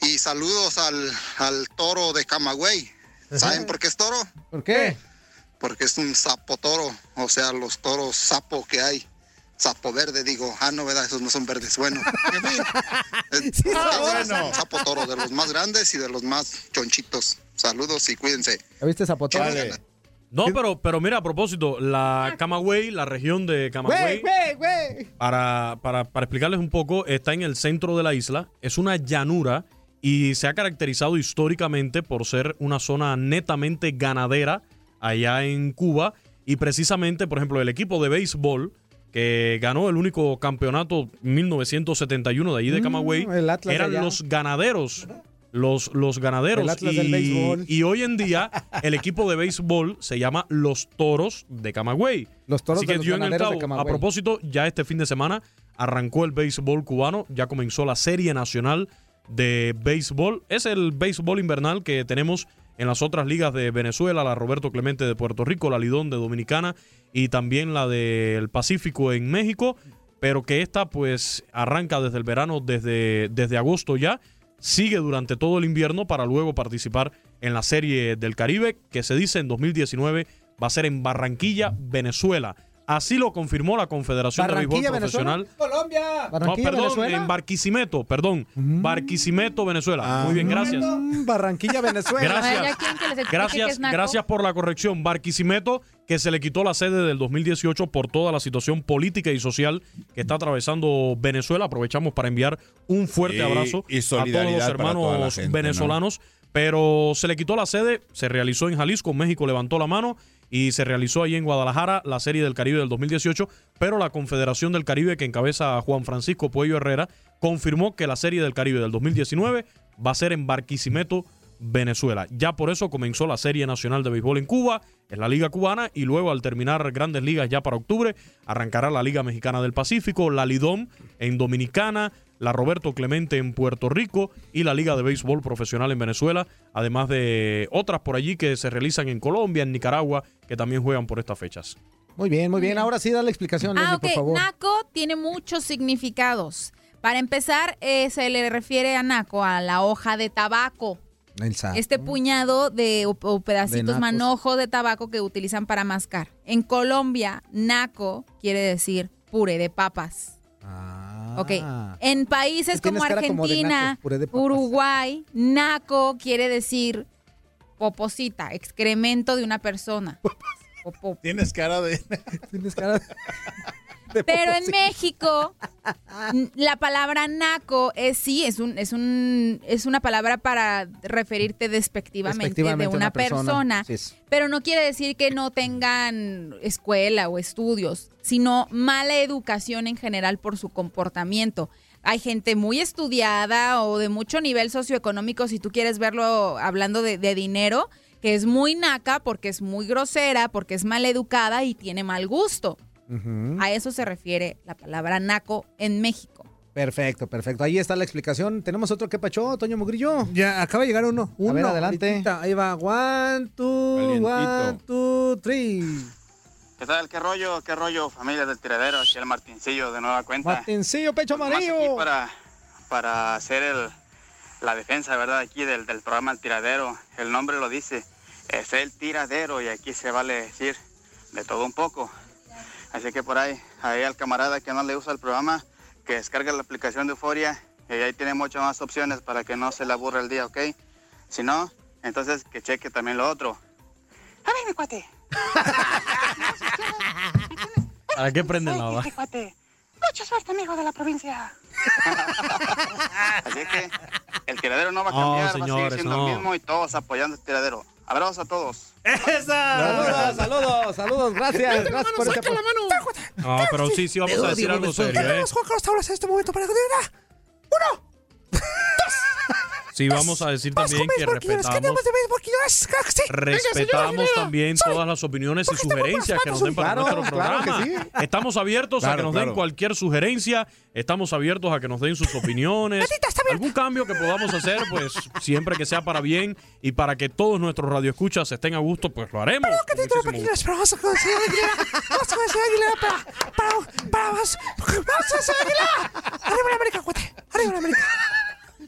y saludos al, al toro de Camagüey. ¿Saben por qué es toro? ¿Por qué? Porque es un sapo toro, o sea, los toros sapo que hay. Sapo verde, digo, ah, no, ¿verdad? Esos no son verdes. Bueno, en fin. [laughs] Está es bueno. un sapo toro, de los más grandes y de los más chonchitos. Saludos y cuídense. ¿Ya viste esa potón? No, pero, pero mira, a propósito, la Camagüey, la región de Camagüey, Güey, güey, güey. para, para, para explicarles un poco, está en el centro de la isla, es una llanura y se ha caracterizado históricamente por ser una zona netamente ganadera allá en Cuba y precisamente, por ejemplo, el equipo de béisbol que ganó el único campeonato 1971 de allí de Mm, Camagüey, eran los ganaderos. Los, los ganaderos. El Atlas y, del béisbol. y hoy en día el equipo de béisbol se llama Los Toros de Camagüey. Los Toros Así de en el de. Camagüey. A propósito, ya este fin de semana arrancó el béisbol cubano, ya comenzó la Serie Nacional de Béisbol. Es el béisbol invernal que tenemos en las otras ligas de Venezuela, la Roberto Clemente de Puerto Rico, la Lidón de Dominicana y también la del Pacífico en México, pero que esta pues arranca desde el verano, desde, desde agosto ya, sigue durante todo el invierno para luego participar en la Serie del Caribe, que se dice en 2019 va a ser en Barranquilla, Venezuela. Así lo confirmó la Confederación de Béisbol. Profesional. Colombia. No, Barranquilla, perdón, Venezuela. en Barquisimeto, perdón. Barquisimeto, Venezuela. Muy bien, gracias. Mm, Barranquilla, Venezuela. Gracias. Gracias, gracias por la corrección. Barquisimeto, que se le quitó la sede del 2018 por toda la situación política y social que está atravesando Venezuela. Aprovechamos para enviar un fuerte Sí, abrazo y a todos los hermanos gente, ¿no? venezolanos. Pero se le quitó la sede, se realizó en Jalisco, México levantó la mano y se realizó ahí en Guadalajara la Serie del Caribe del 2018, pero la Confederación del Caribe que encabeza a Juan Francisco Puello Herrera confirmó que la Serie del Caribe del 2019 va a ser en Barquisimeto, Venezuela. Ya por eso comenzó la Serie Nacional de Béisbol en Cuba, en la Liga Cubana, y luego al terminar Grandes Ligas ya para octubre, arrancará la Liga Mexicana del Pacífico, la Lidom en Dominicana, la Roberto Clemente en Puerto Rico y la Liga de Béisbol Profesional en Venezuela, además de otras por allí que se realizan en Colombia, en Nicaragua, que también juegan por estas fechas. Muy bien, muy bien. Ahora sí, da la explicación, Ah, Leslie, por favor. Naco tiene muchos significados. Para empezar, eh, se le refiere a naco a la hoja de tabaco. Este puñado de o, o De pedacitos, nacos. manojo de tabaco que utilizan para mascar. En Colombia, naco quiere decir puré de papas. Ok. En países como cara como de Argentina, naco. Uruguay, naco quiere decir poposita, excremento de una persona. Tienes cara de. [laughs] Tienes cara de. [laughs] Pero en México, la palabra naco es sí, es un, es un, es una palabra para referirte despectivamente, Despectivamente de una, una persona. persona. Sí, es. Pero no quiere decir que no tengan escuela o estudios, sino mala educación en general por su comportamiento. Hay gente muy estudiada o de mucho nivel socioeconómico, si tú quieres verlo hablando de, de dinero, que es muy naca porque es muy grosera, porque es mal educada y tiene mal gusto. Ujú. A eso se refiere la palabra naco en México. Perfecto, perfecto. Ahí está la explicación. ¿Tenemos otro que pachó, Toño Mugrillo? Ya, acaba de llegar uno. Uno. ver, adelante. ahorita. Ahí va. One, two, one, two, three. ¿Qué tal? ¿Qué rollo? ¿Qué rollo? Familia del tiradero, aquí el Martincillo de nueva cuenta. Martincillo, pecho Nomás aquí amarillo. para, para hacer el, la defensa, ¿verdad? Aquí del, del programa El Tiradero. El nombre lo dice. Es el tiradero y aquí se vale decir de todo un poco. Así que por ahí, ahí al camarada que no le usa el programa, que descargue la aplicación de Euforia y ahí tiene muchas más opciones para que no se le aburra el día, ¿ok? Si no, entonces que cheque también lo otro. A ver, mi cuate. ¿Para qué prenden la cuate. Mucha suerte, amigo de la provincia. Así que el tiradero no va a cambiar, va a seguir siendo no. el mismo y todos apoyando el tiradero. Abrazos a todos. Saludos, saludos, saludos. Gracias, gracias por este apoyo. No, pero sí, sí, vamos a decir algo serio, ¿eh? Tenemos Juan Carlos Taulas en este momento para que. Uno. Sí, vamos a decir también que respetamos, respetamos también todas las opiniones y sugerencias que nos den para Claro, nuestro claro programa. sí. Estamos abiertos a que nos den cualquier sugerencia, estamos abiertos a que nos den sus opiniones. Algún cambio que podamos hacer, pues siempre que sea para bien y para que todos nuestros radioescuchas estén a gusto, pues lo haremos.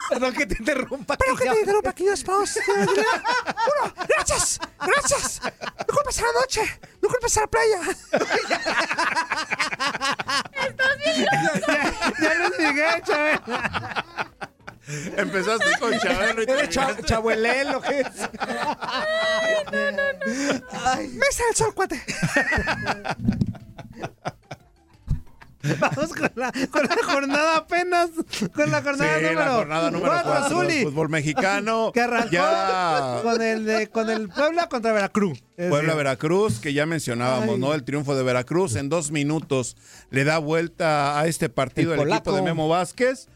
Perdón que te interrumpa. Perdón que te interrumpa, querido spouse. [laughs] Uno, gracias, gracias. No culpes a la noche, no culpes a la playa. Estás bien loco. Ya, ya los chaval. Empezaste con Chabelo y Eres cha chabuelelo, ¿qué es? Ay, no, no, no. Ay. Mesa del sol, cuate. Con la jornada Sí, número, la jornada número cuatro, cuatro del Zuli. fútbol mexicano. Que arrancó Ya. con el, de- con el Puebla contra Veracruz. Es Puebla decir, Veracruz, que ya mencionábamos, Ay. ¿no? El triunfo de Veracruz en dos minutos le da vuelta a este partido El el, equipo de Memo Vázquez,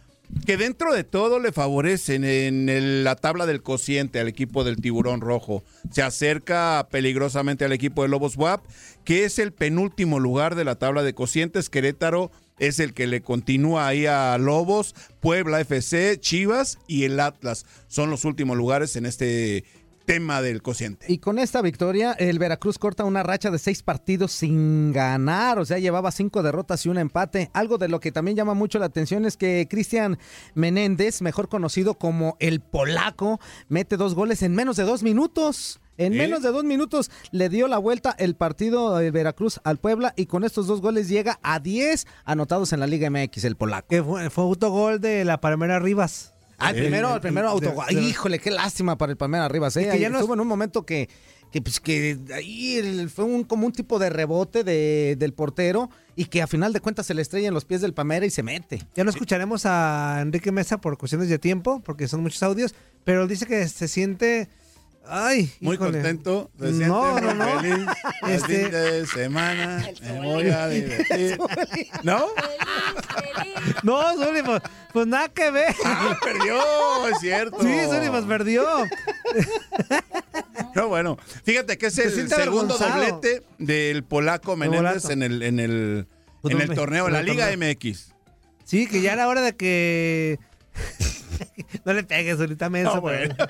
que dentro de todo le favorecen en el- la tabla del cociente al equipo del Tiburón Rojo. Se acerca peligrosamente al equipo de Lobos WAP, que es el penúltimo lugar de la tabla de cocientes. Querétaro es el que le continúa ahí a Lobos, Puebla FC, Chivas y el Atlas. Son los últimos lugares en este tema del cociente. Y con esta victoria, el Veracruz corta una racha de seis partidos sin ganar. O sea, llevaba cinco derrotas y un empate. Algo de lo que también llama mucho la atención es que Cristian Menéndez, mejor conocido como el polaco, mete dos goles en menos de dos minutos. En ¿Eh? menos de dos minutos le dio la vuelta el partido de Veracruz al Puebla y con estos dos goles llega a 10 anotados en la Liga MX, el polaco. Que fue, fue autogol de la Palmera Rivas. Ah, el primero, el primero autogol. de- Híjole, qué lástima para el Palmeiras Arribas. ¿eh? Que ya no- Estuvo en un momento que, que, pues, que ahí fue un, como un tipo de rebote de- del portero y que a final de cuentas se le estrella en los pies del Palmeiras y se mete. Ya no escucharemos a Enrique Mesa por cuestiones de tiempo, porque son muchos audios, pero dice que se siente. Ay, Muy híjole. contento, No, no, no. feliz. El Este- fin de semana [laughs] me voy a divertir. [laughs] ¿No? No, Zuli, pues, pues nada que ver. Ah, perdió, es cierto. Sí, Zuli, pues perdió. No, bueno, fíjate que es el segundo avergonzado. doblete del polaco Menéndez en el, en el, Fútbol en el torneo, en la Liga. MX. Sí, que ya era hora de que. [laughs] no le pegues ahorita menso, No, bueno. [laughs]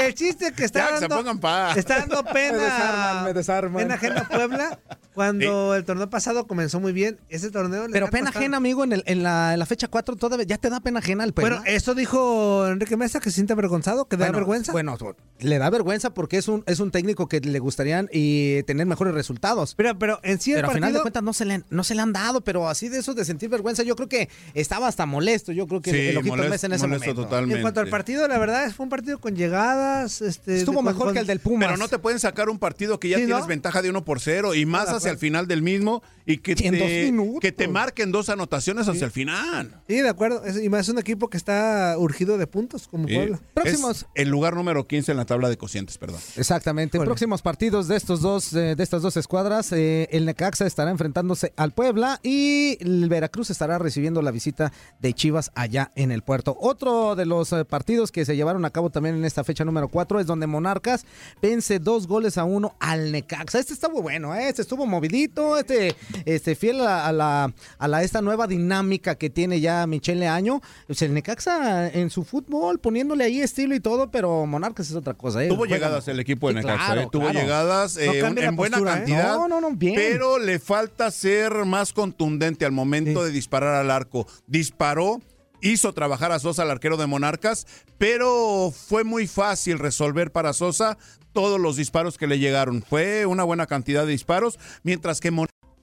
El chiste es que está Ya, que se dando, pongan paz. está dando [laughs] pena. Me desarman, me desarman. Pena ajena a Puebla. Cuando el torneo pasado comenzó muy bien, ese torneo le Pero pena ajena, amigo, en, el- en la, en la fecha 4 todavía ya te da pena ajena al Puebla. Bueno, eso dijo Enrique Mesa, que se siente avergonzado, que da Bueno, vergüenza. Bueno, le da vergüenza porque es un, es un técnico que le gustarían y tener mejores resultados. Pero, pero en sí el Pero a final de cuentas no se, le, no se le han dado, pero así de eso de sentir vergüenza, yo creo que estaba hasta molesto. Yo creo que Sí, el ojito Mesa en ese molesto momento. totalmente. En cuanto al partido, la verdad, fue un partido con llegadas. Este, Estuvo mejor con- que el del Pumas. Pero no te pueden sacar un partido que ya Sí, ¿no? tienes ventaja de uno por cero y más hacia el final del mismo y que En dos te, minutos. que te marquen dos anotaciones hacia el final. Sí, de acuerdo. Es- y más es un equipo que está urgido de puntos, como Sí. Puebla. Próximos. Es el lugar número 15 en la tabla de cocientes, perdón. Exactamente. Próximos partidos de estos dos, eh, de estas dos escuadras, eh, el Necaxa estará enfrentándose al Puebla y el Veracruz estará recibiendo la visita de Chivas allá en el puerto. Otro de los eh, partidos que se llevaron a cabo también en esta fecha número 4 es donde Monarcas vence dos goles a uno al Necaxa. Este estuvo bueno, ¿eh? este estuvo movidito, este, este fiel a, a la, a la esta nueva dinámica que tiene ya Michele Año. Pues el Necaxa en su fútbol poniéndole ahí estilo y todo, pero Monarcas es otra cosa. ¿eh? Tuvo llegadas el equipo de Sí, Necaxa, claro, ¿eh? tuvo claro. llegadas eh, No la en buena postura, ¿eh? cantidad, No, no, no, bien. pero le falta ser más contundente al momento de disparar al arco. Disparó, hizo trabajar a Sosa, el arquero de Monarcas, pero fue muy fácil resolver para Sosa todos los disparos que le llegaron. Fue una buena cantidad de disparos, mientras que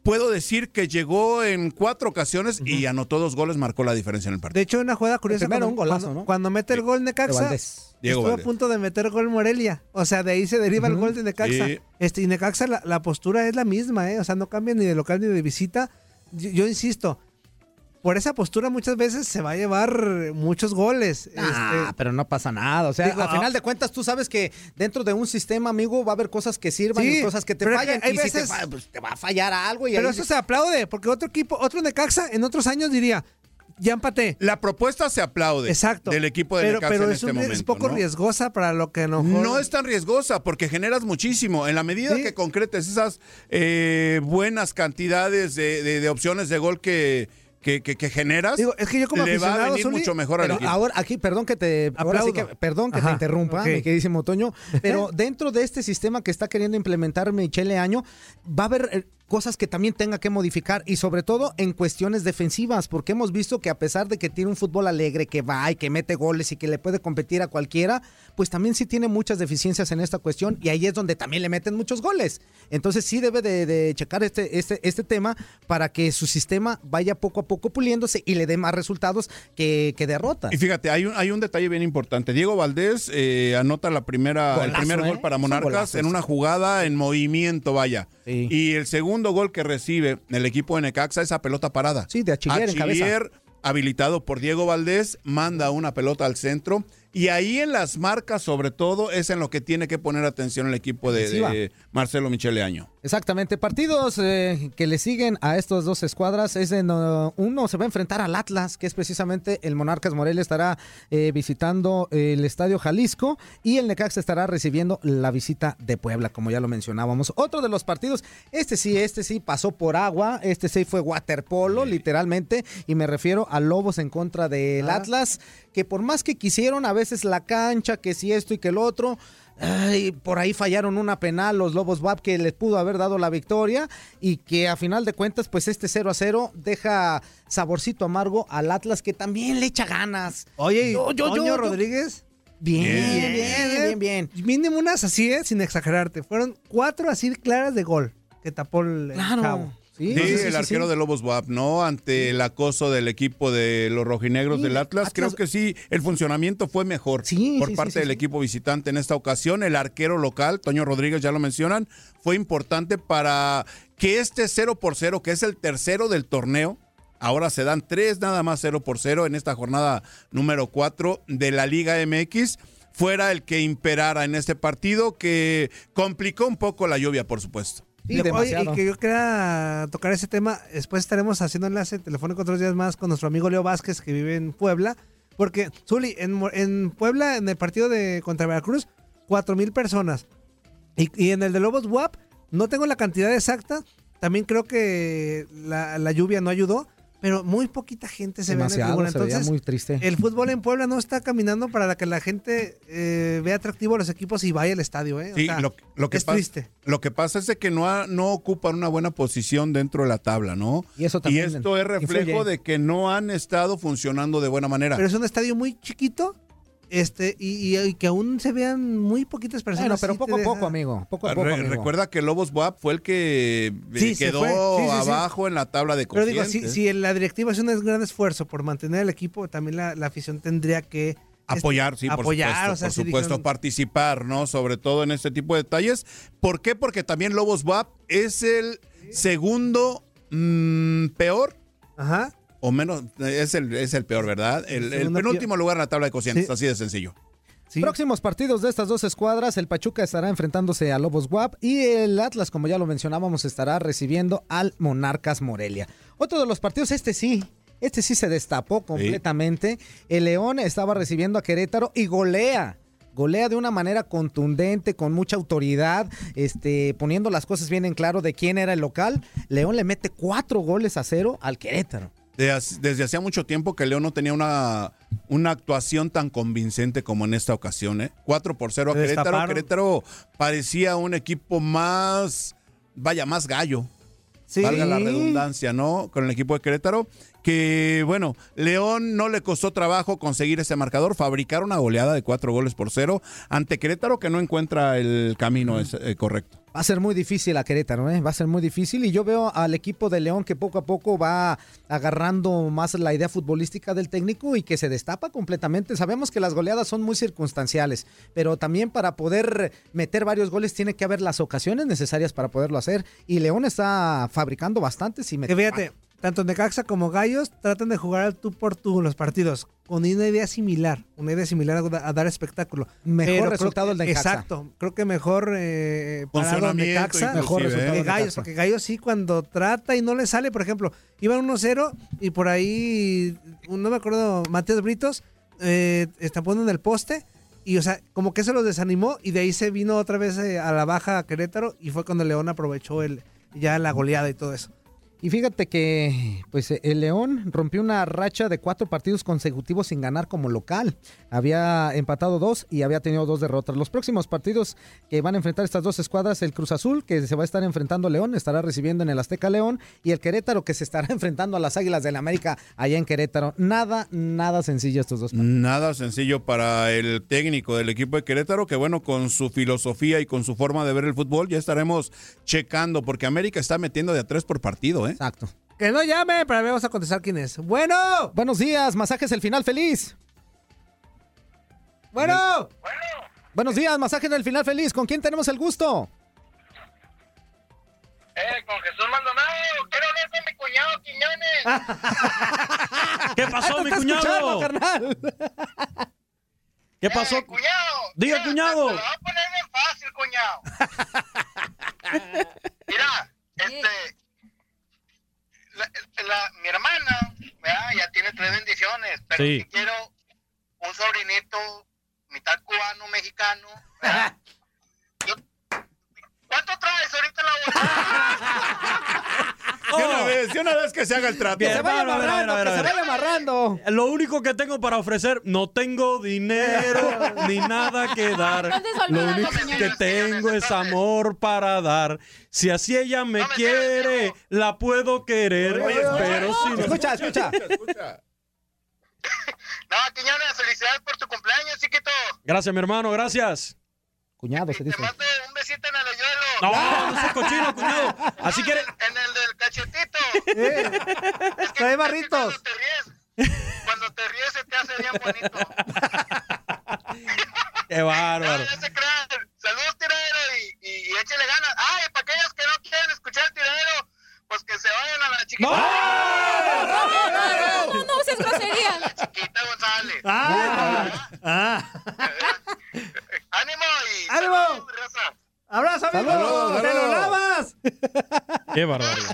Puedo decir que llegó en cuatro ocasiones y anotó dos goles, marcó la diferencia en el partido. De hecho, una jugada curiosa. primero cuando, un golazo, cuando- ¿no? cuando mete el gol De Necaxa. Diego estuvo Valdés. a punto de meter gol Morelia. O sea, de ahí se deriva el gol de Necaxa. Sí. Este, y Necaxa, la, la postura es la misma, ¿eh? O sea, no cambia ni de local ni de visita. Yo, yo insisto, por esa postura muchas veces se va a llevar muchos goles. Ah, Este, pero no pasa nada. O sea, Digo, al final ah- de cuentas, tú sabes que dentro de un sistema, amigo, va a haber cosas que sirvan Sí, y cosas que te es que fallan. hay y si te, veces- pues, te va a fallar algo. Y pero ahí- eso se aplaude, porque otro equipo, otro Necaxa en otros años diría, ya empaté. La propuesta se aplaude Exacto. del equipo de pero, Necaxa pero en es, este un- momento. es poco ¿no? riesgosa para lo que mejor... No es tan riesgosa porque generas muchísimo. En la medida Sí. que concretes esas eh, buenas cantidades de, de- de opciones de gol que, que, que- que generas, Digo, es que yo como le va a aficionado, venir Zuli, mucho mejor al Pero equipo. ahora aquí, perdón que te, ahora sí que, Aplaudo. perdón que Ajá, te interrumpa, ok. mi queridísimo Toño, pero dentro de este sistema que está queriendo implementar Michele Año, va a haber eh, cosas que también tenga que modificar y sobre todo en cuestiones defensivas, porque hemos visto que a pesar de que tiene un fútbol alegre, que va y que mete goles y que le puede competir a cualquiera, pues también sí tiene muchas deficiencias en esta cuestión y ahí es donde también le meten muchos goles. Entonces sí debe de, de checar este, este, este tema para que su sistema vaya poco a poco puliéndose y le dé más resultados que, que derrotas. Y fíjate, hay un, hay un detalle bien importante. Diego Valdés eh, anota la primera, el primer ¿eh? gol para Es un Monarcas golazo en una jugada en movimiento, vaya. Sí. Y el segundo gol que recibe el equipo de Necaxa es a pelota parada. Sí, de Achiller en cabeza. Habilitado por Diego Valdés, manda una pelota al centro. Y ahí en las marcas, sobre todo, es en lo que tiene que poner atención el equipo de, Marcelo Michele Año. Exactamente, partidos eh, que le siguen a estos dos escuadras es en, uh, uno se va a enfrentar al Atlas, que es precisamente el Monarcas Morelia estará eh, visitando el Estadio Jalisco y el Necaxa estará recibiendo la visita de Puebla, como ya lo mencionábamos. Otro de los partidos, este sí, este sí pasó por agua, este sí fue waterpolo, literalmente, y me refiero a Lobos en contra del Ah. Atlas, que por más que quisieron a veces la cancha, que si esto y que el otro, Ay, por ahí fallaron una penal los Lobos WAP que les pudo haber dado la victoria y que a final de cuentas pues este 0 a 0 deja saborcito amargo al Atlas que también le echa ganas. Oye, ¿y Yo- yo- Toño yo- yo- Rodríguez. Bien, bien, bien, bien. Mínimo unas así, ¿eh? sin exagerarte. Fueron cuatro así claras de gol que tapó el, el Claro. chavo. Sí, el arquero de Lobos WAP, ¿no? Ante el acoso del equipo de los rojinegros del Atlas, Atlas- creo que sí, el funcionamiento fue mejor por parte del equipo visitante en esta ocasión. El arquero local, Toño Rodríguez, ya lo mencionan, fue importante para que este 0 por 0, que es el tercero del torneo, ahora se dan tres nada más 0 por 0 en esta jornada número 4 de la Liga MX, fuera el que imperara en este partido, que complicó un poco la lluvia, por supuesto. Sí, oye, y que yo quería tocar ese tema. Después estaremos haciendo enlace telefónico otros días más con nuestro amigo Leo Vázquez, que vive en Puebla. Porque, Zuli, en, en Puebla, en el partido de contra Veracruz, cuatro mil personas. Y, y en el de Lobos WAP, no tengo la cantidad exacta. También creo que la, la lluvia no ayudó. Pero muy poquita gente se ve en el veía Entonces, muy triste. el fútbol en Puebla no está caminando para que la gente eh, vea atractivo a los equipos y vaya al estadio. ¿eh? O Sí, sea, lo, lo que es pasa, triste. Lo que pasa es de que no, ha- no ocupan una buena posición dentro de la tabla, ¿no? Y eso también esto es reflejo influye. de que no han estado funcionando de buena manera. Pero es un estadio muy chiquito este y, y- y que aún se vean muy poquitas personas. Bueno, pero sí poco a poco, amigo. Poco a poco, Re- amigo. recuerda que Lobos WAP fue el que eh, Sí, se quedó. Sí, sí, sí. abajo en la tabla de Pero digo, si, si la directiva hace un gran esfuerzo por mantener al equipo, también la, la afición tendría que Apoyar, este, sí, por apoyar, supuesto, o sea, por sí supuesto, dijeron- participar, ¿no? Sobre todo en este tipo de detalles. ¿Por qué? Porque también Lobos WAP es el segundo mm, peor. Ajá. O menos, es el, es el peor, ¿verdad? El, el penúltimo lugar en la tabla de cocientes, Sí. así de sencillo. Próximos partidos de estas dos escuadras, el Pachuca estará enfrentándose a Lobos Guap y el Atlas, como ya lo mencionábamos, estará recibiendo al Monarcas Morelia. Otro de los partidos, este sí, este sí se destapó completamente. El León estaba recibiendo a Querétaro y golea. Golea de una manera contundente, con mucha autoridad, este, poniendo las cosas bien en claro de quién era el local. León le mete cuatro goles a cero al Querétaro. Desde hacía mucho tiempo que León no tenía una, una actuación tan convincente como en esta ocasión, ¿eh? 4 por 0 a Querétaro. destaparon. Querétaro parecía un equipo más, vaya, más gallo. Sí. Valga la redundancia, ¿no? Con el equipo de Querétaro. Que, bueno, León no le costó trabajo conseguir ese marcador, fabricar una goleada de cuatro goles por cero ante Querétaro que no encuentra el camino es- eh, correcto. Va a ser muy difícil a Querétaro, ¿eh? va a ser muy difícil y yo veo al equipo de León que poco a poco va agarrando más la idea futbolística del técnico y que se destapa completamente. Sabemos que las goleadas son muy circunstanciales, pero también para poder meter varios goles tiene que haber las ocasiones necesarias para poderlo hacer y León está fabricando bastantes y Que fíjate, tanto Necaxa como Gallos tratan de jugar al tú por tú en los partidos con una idea similar, una idea similar a, a dar espectáculo. Mejor Pero resultado el de Necaxa. Exacto, creo que mejor eh, parado Necaxa Mejor inclusive, resultado que Gallos, Necaxa. porque Gallos sí cuando trata y no le sale, por ejemplo, iban 1-0 y por ahí, no me acuerdo, Matías Britos eh, está poniendo en el poste y, o sea, como que eso los desanimó y de ahí se vino otra vez eh, a la baja a Querétaro y fue cuando León aprovechó el ya la goleada y todo eso. Y fíjate que pues el León rompió una racha de cuatro partidos consecutivos sin ganar como local. Había empatado dos y había tenido dos derrotas. Los próximos partidos que van a enfrentar estas dos escuadras, el Cruz Azul, que se va a estar enfrentando a León, estará recibiendo en el Azteca León, y el Querétaro, que se estará [laughs] enfrentando a las Águilas del la América allá en Querétaro. Nada, nada sencillo estos dos partidos. Nada sencillo para el técnico del equipo de Querétaro, que bueno, con su filosofía y con su forma de ver el fútbol, ya estaremos checando, porque América está metiendo de a tres por partido, ¿eh? Exacto. Que no llame, pero vamos a contestar quién es. Bueno. Buenos días, masajes el final feliz. Bueno. Buenos días, masajes del final feliz. ¿Con quién tenemos el gusto? Eh, con Jesús Maldonado. Quiero hablar con mi cuñado Quiñones. [laughs] ¿Qué pasó, Ah, mi cuñado? carnal. [laughs] ¿Qué pasó? Eh, cuñado. Diga, Mira, cuñado. Te lo voy a poner bien fácil, cuñado. [laughs] Mira, este. La, la- mi hermana, ¿verdad? ya tiene tres bendiciones, pero Sí. sí quiero un sobrinito, mitad cubano, mexicano. [laughs] ¿Cuánto traes ahorita la bolsa? [laughs] De una vez, de una vez que se haga el trato. Bien, se vaya amarrando, que se vaya amarrando. Lo único que tengo para ofrecer, no tengo dinero [laughs] ni nada que dar. Lo único que tengo es amor para dar. Si así ella me quiere, la puedo querer. Pero si no. Escucha, escucha. [laughs] No, Quiñones, felicidades por tu cumpleaños, chiquito. Gracias, mi hermano, gracias. Cuñado, se dice. Mando un besito en el hoyuelo. No, no seas cochino, cuñado. Así quiere. En el del cachetito. Trae barritos. Cuando te ríes, cuando te ríes se te hace bien bonito. Qué bárbaro. No, no se crean. Saludos, tiradero, y, y, y échele ganas. Ay, para aquellos que no quieren escuchar el tiradero, pues que se vayan a la chiquita. No, no, no uses groserías. La chiquita González. Ah. Ah. Ánimo y ¡Ánimo! saludos, raza. Abrazo, amigo. Saludos, ¡Te lo lavas! Qué barbaridad.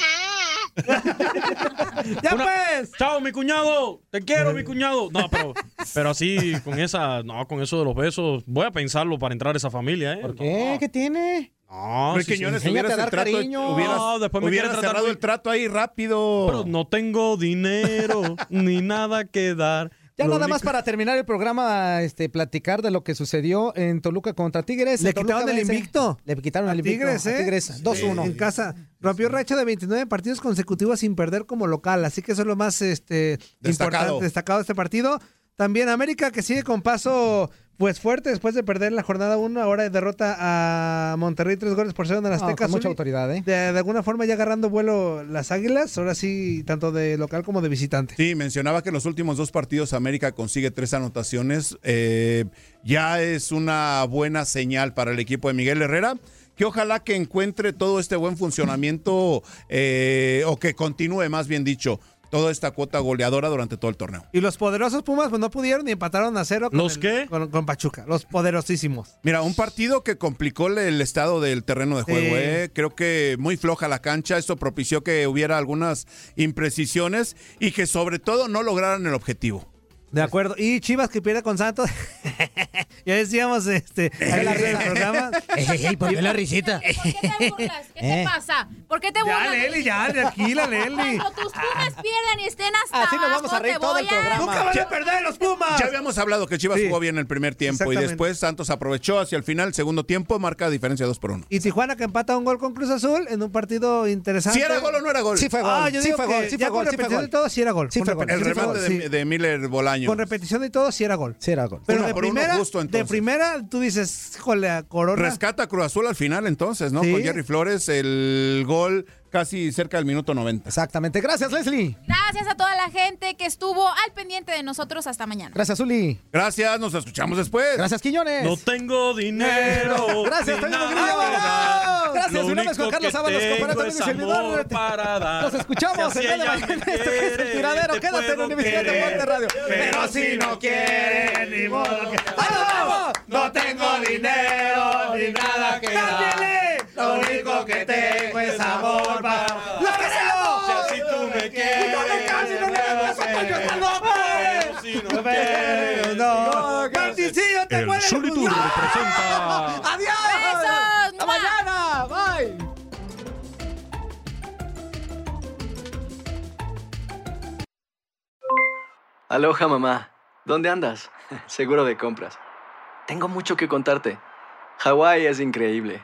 [laughs] ¡Ya Una- pues! Chao, mi cuñado. Te quiero, mi cuñado. No, pero, pero así, con esa, no, con eso de los besos, voy a pensarlo para entrar a esa familia, ¿eh? ¿Por qué? ¿Qué tiene? No, Luis sí, sí. Quiñones, enséñate hubieras a dar el trato, cariño. hubieras, No, después me hubieras quiere tratar cerrado muy- el trato ahí rápido. Pero no tengo dinero [laughs] ni nada que dar. Ya Lo nada más para terminar el programa, este, platicar de lo que sucedió en Toluca contra Tigres. Le Toluca quitaron el invicto. Le quitaron A el invicto. Tigres, a ¿eh? Tigres, 2-1. En casa. Rompió racha de 29 partidos consecutivos sin perder como local. Así que eso es lo más este, Destacado. importante, destacado de este partido. También América que sigue con paso pues fuerte después de perder la jornada 1. Ahora derrota a Monterrey tres goles por cero en el No, Azteca. con mucha autoridad, ¿eh? De, de alguna forma ya agarrando vuelo las águilas. Ahora sí, tanto de local como de visitante. Sí, mencionaba que en los últimos dos partidos América consigue tres anotaciones. Eh, ya es una buena señal para el equipo de Miguel Herrera. Que ojalá que encuentre todo este buen funcionamiento eh, o que continúe, más bien dicho, toda esta cuota goleadora durante todo el torneo. Y los poderosos Pumas pues no pudieron y empataron a cero. Con ¿Los el- qué? Con, con Pachuca. Los poderosísimos. Mira, un partido que complicó el- el estado del terreno de juego. Sí. ¿eh? Creo que muy floja la cancha. Esto propició que hubiera algunas imprecisiones y que sobre todo no lograran el objetivo. De acuerdo. Y Chivas que pierde con Santos. [laughs] ya decíamos este ahí el programa. ¿por qué la risita? ¿Por qué te burlas? ¿Qué te Eh. pasa? ¿Por qué te Ya, burlas? Leli, ya, tranquila, Leli. Cuando tus pumas pierdan y estén hasta Así nos vamos a reír todo el programa. Nunca van a perder los Pumas. Ya habíamos hablado que Chivas Sí. jugó bien el primer tiempo y después Santos aprovechó hacia el final, segundo tiempo, marca diferencia 2 por 1. Y Tijuana que empata un gol con Cruz Azul en un partido interesante. ¿Si era gol o no era gol? Sí fue gol, Ah, yo sí digo fue que gol, sí ya fue gol, sí fue gol. de todo sí era gol. Sí Con fue gol. El remate de Miller Bolaño. Con repetición de todo sí era gol. Sí era gol. Pero Uno de por uno primera, justo, de primera tú dices, híjole, a Corona. Rescata Cruz Azul al final entonces, ¿no? Sí. Con Jerry Flores, el gol casi cerca del minuto 90. Exactamente. Gracias, Leslie. Gracias a toda la gente que estuvo al pendiente de nosotros hasta mañana. Gracias, Zuli. Gracias, nos escuchamos después. Gracias, Quiñones. No tengo dinero. [laughs] Gracias, Toño Grillo. Gracias, mi nombre es Juan Carlos Ábalos, comparado servidor. para [laughs] dar. Nos escuchamos Si el de me Este es [laughs] el tiradero. te Quédate en Univisión. Deporte Radio. Pero si no quiere, ni modo que... ¡Ay, no! No tengo dinero ni nada que que tengo es amor para. ¡Lo que se Si tú me quieres. ¡No me canses, no me no me no. El Solitur ¡Adiós! Mañana! ¡Bye! Aloha, mamá. ¿Dónde andas? Seguro de compras. Tengo mucho que contarte. Hawái es increíble.